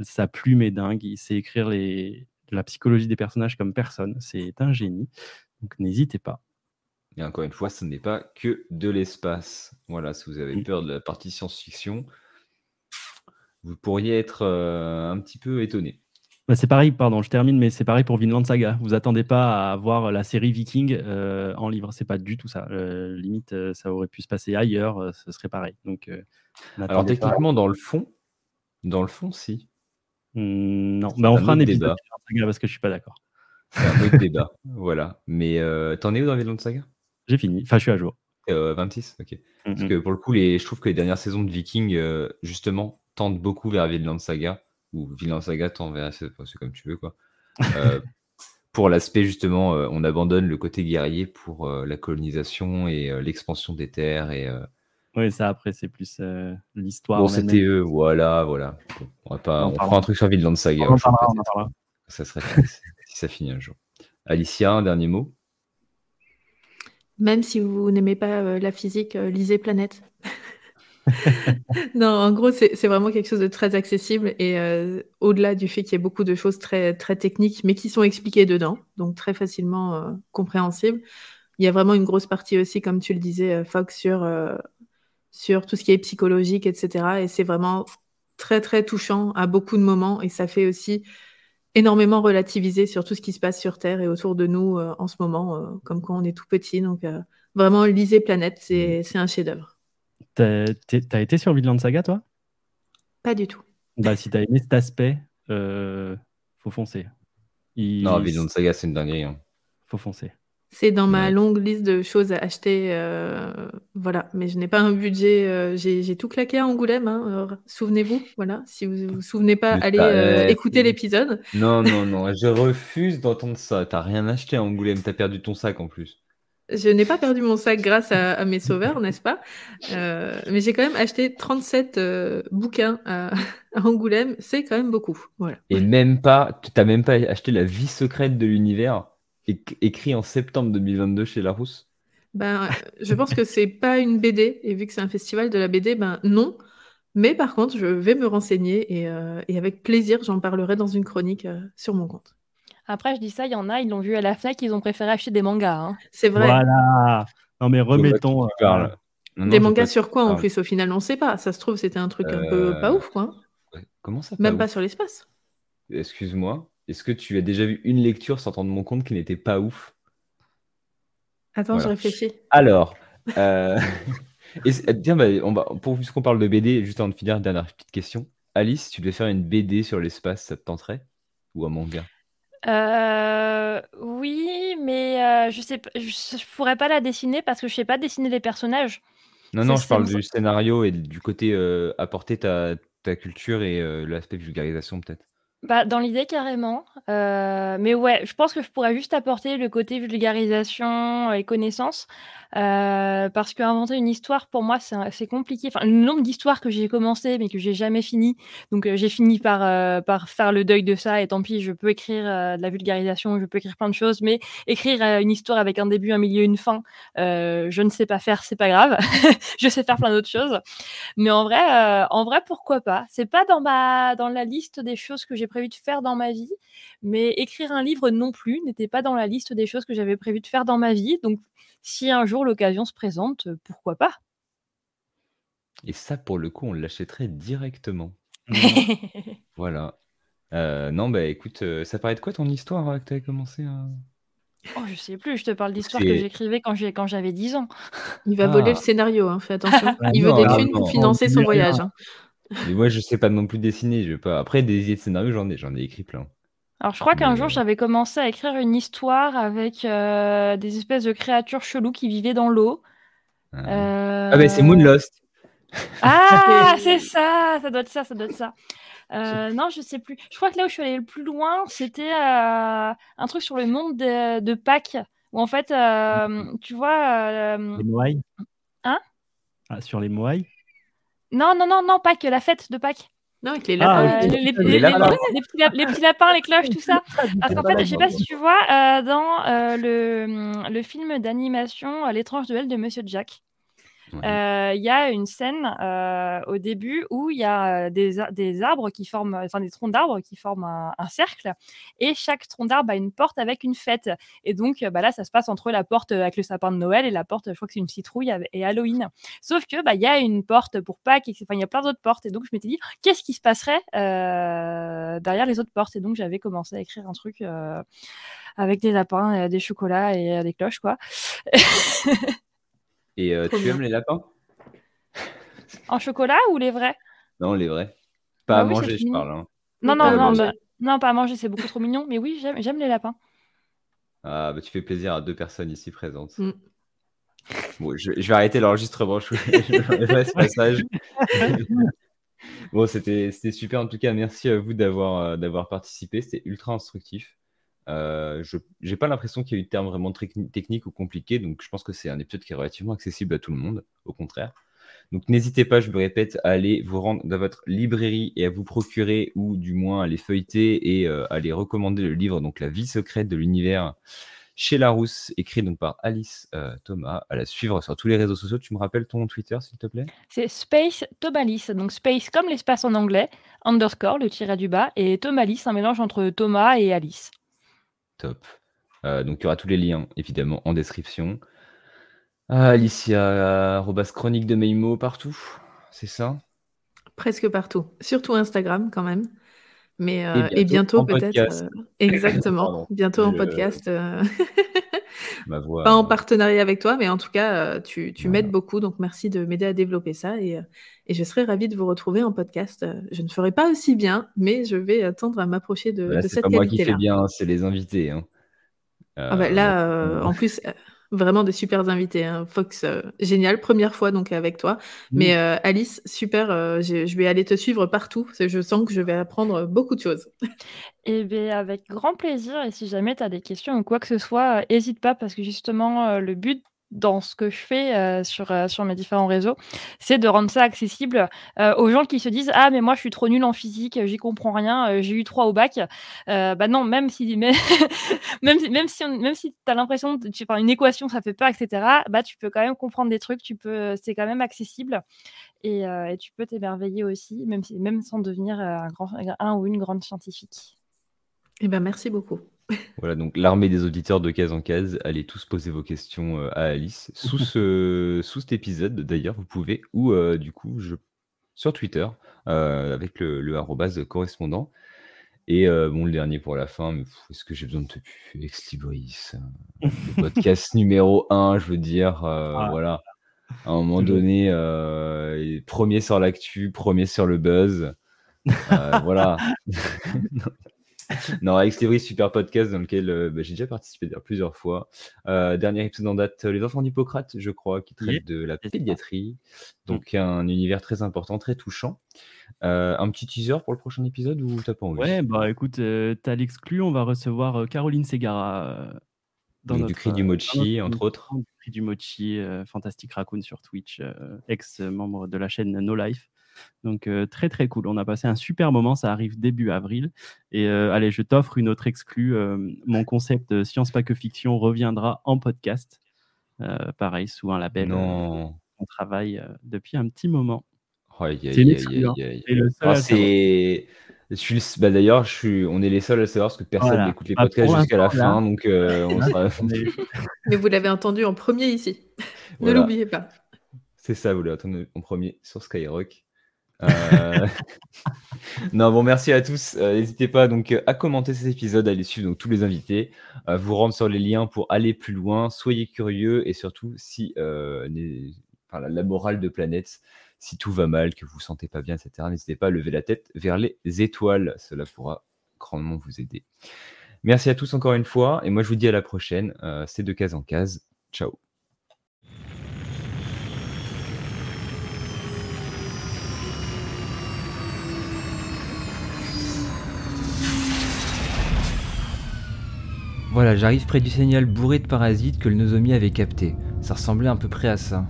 sa plume est dingue. Il sait écrire les, la psychologie des personnages comme personne. C'est un génie. Donc n'hésitez pas. Et encore une fois, ce n'est pas que de l'espace. Voilà, si vous avez Mm. peur de la partie science-fiction, vous pourriez être euh, un petit peu étonné. Bah, c'est pareil, pardon, je termine, mais c'est pareil pour Vinland Saga. Vous attendez pas à voir la série Viking euh, en livre. C'est pas du tout ça. Euh, limite, ça aurait pu se passer ailleurs. euh, ce serait pareil. Donc, Alors pas. techniquement, dans le fond, dans le fond, si. Hmm, non, bah, on fera un épisode Saga parce que je suis pas d'accord. Un autre débat. Voilà. Mais t'en es où dans Vinland Saga? J'ai fini. Enfin, je suis à jour. Euh, 26 Ok. Parce Mhm. que pour le coup, les, je trouve que les dernières saisons de Viking, justement, tendent beaucoup vers Vinland Saga. Ou Vinland Saga tend vers. C'est comme tu veux, quoi. Euh, pour l'aspect, justement, euh, on abandonne le côté guerrier pour euh, la colonisation et euh, l'expansion des terres. Et, euh, Oui, ça après, c'est plus euh, l'histoire. bon, c'était eux, voilà, voilà. Bon, on va pas, On fera un truc sur Vinland Saga. On en un jour, parlera, on en peut-être. parlera. Ça serait si si ça finit un jour. Alicia, un dernier mot? Même si vous n'aimez pas euh, la physique, euh, lisez Planète. non, en gros, c'est vraiment quelque chose de très accessible et euh, au-delà du fait qu'il y ait beaucoup de choses très, très techniques, mais qui sont expliquées dedans, donc très facilement euh, compréhensibles. Il y a vraiment une grosse partie aussi, comme tu le disais, euh, Fox, sur, euh, sur tout ce qui est psychologique, etc. Et c'est vraiment très, très touchant à beaucoup de moments et ça fait aussi énormément relativiser sur tout ce qui se passe sur Terre et autour de nous en ce moment, comme quand on est tout petit. Donc, vraiment, lisez Planète, c'est c'est un chef-d'œuvre. T'as été sur Vinland Saga, toi? Pas du tout. Bah, si t'as aimé cet aspect, euh, faut foncer. Il... Non, Vinland Saga, c'est une dinguerie. hein. Faut foncer. C'est dans ma longue liste de choses à acheter. euh, voilà, mais je n'ai pas un budget. euh, J'ai tout claqué à Angoulême. hein, Souvenez-vous, voilà. Si vous vous souvenez pas, Mais allez euh, écouter l'épisode. Non, non, non, je refuse d'entendre ça. T'as rien acheté à Angoulême, t'as perdu ton sac en plus. Je n'ai pas perdu mon sac grâce à, à mes sauveurs, n'est-ce pas? Euh, Mais j'ai quand même acheté 37 euh, bouquins à, à Angoulême. C'est quand même beaucoup. Voilà. Et même pas, t'as même pas acheté La vie secrète de l'univers, éc- écrit en septembre 2022 chez Larousse? Ben, je pense que c'est pas une BD, et vu que c'est un festival de la BD, ben non. Mais par contre, je vais me renseigner et, euh, et avec plaisir, j'en parlerai dans une chronique sur mon compte. Après, je dis ça, il y en a, ils l'ont vu à la FNAC, ils ont préféré acheter des mangas. hein. C'est vrai. Voilà. Non, mais remettons. Euh, Non, non, Des mangas sur quoi en plus au final, on sait pas. Ça se trouve, c'était un truc un peu Euh, pas ouf, quoi. Comment ça Même pas sur l'espace. Excuse-moi, est-ce que tu as déjà vu une lecture sortant de mon compte qui n'était pas ouf? Attends, Voilà. je réfléchis. Alors, euh... et tiens, bah, on va, pour, puisqu'on parle de BD, juste avant de finir, dernière petite question. Alice, tu devais faire une BD sur l'espace, ça te tenterait? Ou un manga? Euh, oui, mais euh, je sais pas, je, je pourrais pas la dessiner parce que je sais pas dessiner les personnages. Non, C'est- non, je parle du scénario et du côté euh, apporter ta, ta culture et euh, l'aspect vulgarisation peut-être. Bah, dans l'idée carrément. Euh, mais ouais, je pense que je pourrais juste apporter le côté vulgarisation et connaissance. Euh, parce qu'inventer une histoire, pour moi, c'est compliqué. Enfin, le nombre d'histoires que j'ai commencé, mais que j'ai jamais fini. Donc, euh, j'ai fini par, euh, par faire le deuil de ça. Et tant pis, je peux écrire de la vulgarisation, je peux écrire plein de choses. Mais écrire une histoire avec un début, un milieu, une fin, je ne sais pas faire, c'est pas grave. je sais faire plein d'autres choses. Mais en vrai, en vrai, pourquoi pas? C'est pas dans ma dans la liste des choses que j'ai prévu de faire dans ma vie, mais écrire un livre non plus n'était pas dans la liste des choses que j'avais prévu de faire dans ma vie. Donc, si un jour l'occasion se présente, euh, pourquoi pas? Et ça, pour le coup, on l'achèterait directement. Voilà. Euh, non, bah écoute, euh, ça paraît de quoi ton histoire euh, que tu avais commencé à... Oh, je sais plus. Je te parle d'histoires que j'écrivais quand j'ai quand j'avais 10 ans. Il va Ah. voler le scénario, hein, fais attention. Ah Il veut des ah thunes non. pour financer son voyage. hein. Mais moi, je sais pas non plus dessiner. Je vais pas... Après, des idées de scénario, j'en ai, j'en ai écrit plein. Alors, je crois qu'un jour, euh, j'avais commencé à écrire une histoire avec euh, des espèces de créatures cheloues qui vivaient dans l'eau. Ah, Euh, Ah bah c'est Moonlost. Ah, c'est ça, ça doit être ça, ça doit être ça. Euh, non, je sais plus. Je crois que là où je suis allée le plus loin, c'était un truc sur le monde de, de Pâques, où en fait, tu vois. Les Moai Hein? Ah, Sur les Moai? Non, non, non, non, Pâques, la fête de Pâques. Non, avec les Ah, lapins. Les, les- Les les- lapins. les- les petits, lap- les petits lapins, les cloches, tout ça. Parce qu'en fait, je sais pas si tu vois, euh, dans euh, le, le film d'animation euh, L'étrange duel de Monsieur Jack, Euh, il y a une scène euh, au début où il y a euh, des, des arbres qui forment, enfin des troncs d'arbres qui forment un, un cercle, et chaque tronc d'arbre a une porte avec une fête. Et donc euh, bah là, ça se passe entre la porte avec le sapin de Noël et la porte, je crois que c'est une citrouille et Halloween. Sauf que bah il y a une porte pour Pâques, et que- enfin il y a plein d'autres portes. Et donc je m'étais dit, qu'est-ce qui se passerait euh, derrière les autres portes? Et donc j'avais commencé à écrire un truc. avec des lapins, euh, des chocolats et des cloches, quoi. Et euh, tu bien. aimes les lapins? En chocolat ou les vrais? Non, les vrais. Pas Bah à oui, manger, je parle. hein. Non, Pas non, non, bah, non, pas à manger, c'est beaucoup trop mignon. Mais oui, j'aime, les lapins. Ah, bah, tu fais plaisir à deux personnes ici présentes. Mm. Bon, je, je vais arrêter l'enregistrement. Je, je- ce passage. bon, c'était super. En tout cas, merci à vous d'avoir euh, d'avoir participé. C'était ultra instructif. Euh, je j'ai pas l'impression qu'il y a eu de termes vraiment techni- techniques ou compliqués. Donc, je pense que c'est un épisode qui est relativement accessible à tout le monde. Au contraire. Donc, n'hésitez pas, je me répète, à aller vous rendre dans votre librairie et à vous procurer ou du moins à les feuilleter et euh, à les recommander le livre, donc La vie secrète de l'univers chez Larousse, écrit donc par Alice euh, Thomas, à la suivre sur tous les réseaux sociaux. Tu me rappelles ton Twitter, s'il te plaît? C'est Space Tomalis. Donc Space comme l'espace en anglais, underscore, le tiret du bas, et Tomalis, un mélange entre Thomas et Alice. Top. Euh, donc, il y aura tous les liens, évidemment, en description. Ah, Alicia, arrobas chronique de Meimo partout, c'est ça? Presque partout. Surtout Instagram, quand même. Mais, euh, Et et bientôt bientôt, en peut-être. euh, exactement. Pardon. bientôt en podcast. euh, Ma voix. Pas en partenariat avec toi, mais en tout cas, euh, tu, tu Voilà. m'aides beaucoup. Donc, merci de m'aider à développer ça. Et, euh, et je serai ravie de vous retrouver en podcast. Euh, Je ne ferai pas aussi bien, mais je vais euh, tendre à m'approcher de, Là, de c'est cette pas moi qui fais qualité-là. bien, c'est les invités. hein. Ah bah, Euh, là, euh, euh, en plus, euh, vraiment des super invités. hein. Fox, euh, génial, première fois donc avec toi. Mm. Mais euh, Alice, super, euh, je, je vais aller te suivre partout. parce que Je sens que je vais apprendre beaucoup de choses. Eh bien, avec grand plaisir. Et si jamais tu as des questions ou quoi que ce soit, n'hésite pas parce que justement, euh, le but dans ce que je fais euh, sur, euh, sur mes différents réseaux, c'est de rendre ça accessible euh, aux gens qui se disent Ah, mais moi, je suis trop nul en physique, j'y comprends rien, j'ai eu 3 au bac. Bah non, même si, mais, même même si, même as l'impression, de- tu, une équation, ça fait peur, etc., bah, tu peux quand même comprendre des trucs, c'est quand même accessible. Et, et tu peux t'émerveiller aussi, même, si, même sans devenir un, grand, un ou une grande scientifique. Eh ben, merci beaucoup. Voilà, donc l'armée des auditeurs de case en case, allez tous poser vos questions euh, à Alice sous, ce, sous cet épisode d'ailleurs, vous pouvez, ou euh, du coup je, sur Twitter euh, avec le, le arrobase correspondant. Et bon, le dernier pour la fin, mais est-ce que j'ai besoin de te ex libris Le podcast numéro 1, je veux dire, Ah. voilà. À un moment donné, premier sur l'actu, premier sur le buzz. Voilà. Non, Ex Libris, super podcast dans lequel euh, bah, j'ai déjà participé plusieurs fois. Euh, dernier épisode en date, euh, Les Enfants d'Hippocrate, je crois, qui traite de la pédiatrie. Donc, un univers très important, très touchant. Euh, un petit teaser pour le prochain épisode ou t'as pas envie? Ouais, bah écoute, t'as l'exclu, on va recevoir Caroline Segara dans notre, Du cri du mochi, notre entre autres. du cri du mochi, Fantastic Raccoon sur Twitch, ex-membre de la chaîne No Life. Donc euh, très très cool. On a passé un super moment. Ça arrive début avril. Et euh, allez, je t'offre une autre exclue. euh, mon concept euh, Science pas que fiction reviendra en podcast. Euh, pareil, sous un label. euh, Non. on travaille euh, depuis un petit moment. C'est bah, D'ailleurs, je suis... on est les seuls à le savoir parce que personne Voilà. n'écoute les Bah, podcasts jusqu'à la là. fin. Donc, euh, on sera... Mais vous l'avez entendu en premier ici. Voilà. Ne l'oubliez pas. C'est ça, vous l'avez entendu en premier sur Skyrock. Euh, non, bon, merci à tous. Euh, N'hésitez pas donc euh, à commenter cet épisode, à aller suivre tous les invités, à vous rendre sur les liens pour aller plus loin. Soyez curieux et surtout, si euh, la, morale de planète, si tout va mal, que vous vous sentez pas bien, etc., n'hésitez pas à lever la tête vers les étoiles. Cela pourra grandement vous aider. Merci à tous encore une fois et moi je vous dis à la prochaine. Euh, C'est de case en case. Ciao. Voilà, j'arrive près du signal bourré de parasites que le Nozomi avait capté. Ça ressemblait à peu près à ça.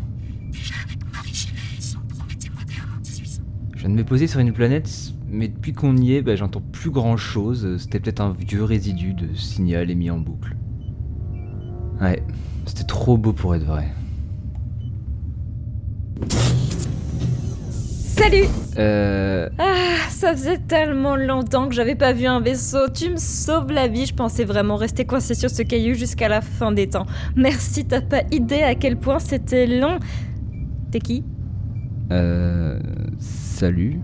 Je viens de me poser sur une planète, mais depuis qu'on y est, bah, j'entends plus grand chose. C'était peut-être un vieux résidu de signal émis en boucle. Ouais, c'était trop beau pour être vrai. Salut Euh. Ah, ça faisait tellement longtemps que j'avais pas vu un vaisseau. Tu me sauves la vie. Je pensais vraiment rester coincé sur ce caillou jusqu'à la fin des temps. Merci, t'as pas idée à quel point c'était long. T'es qui? Euh. Salut.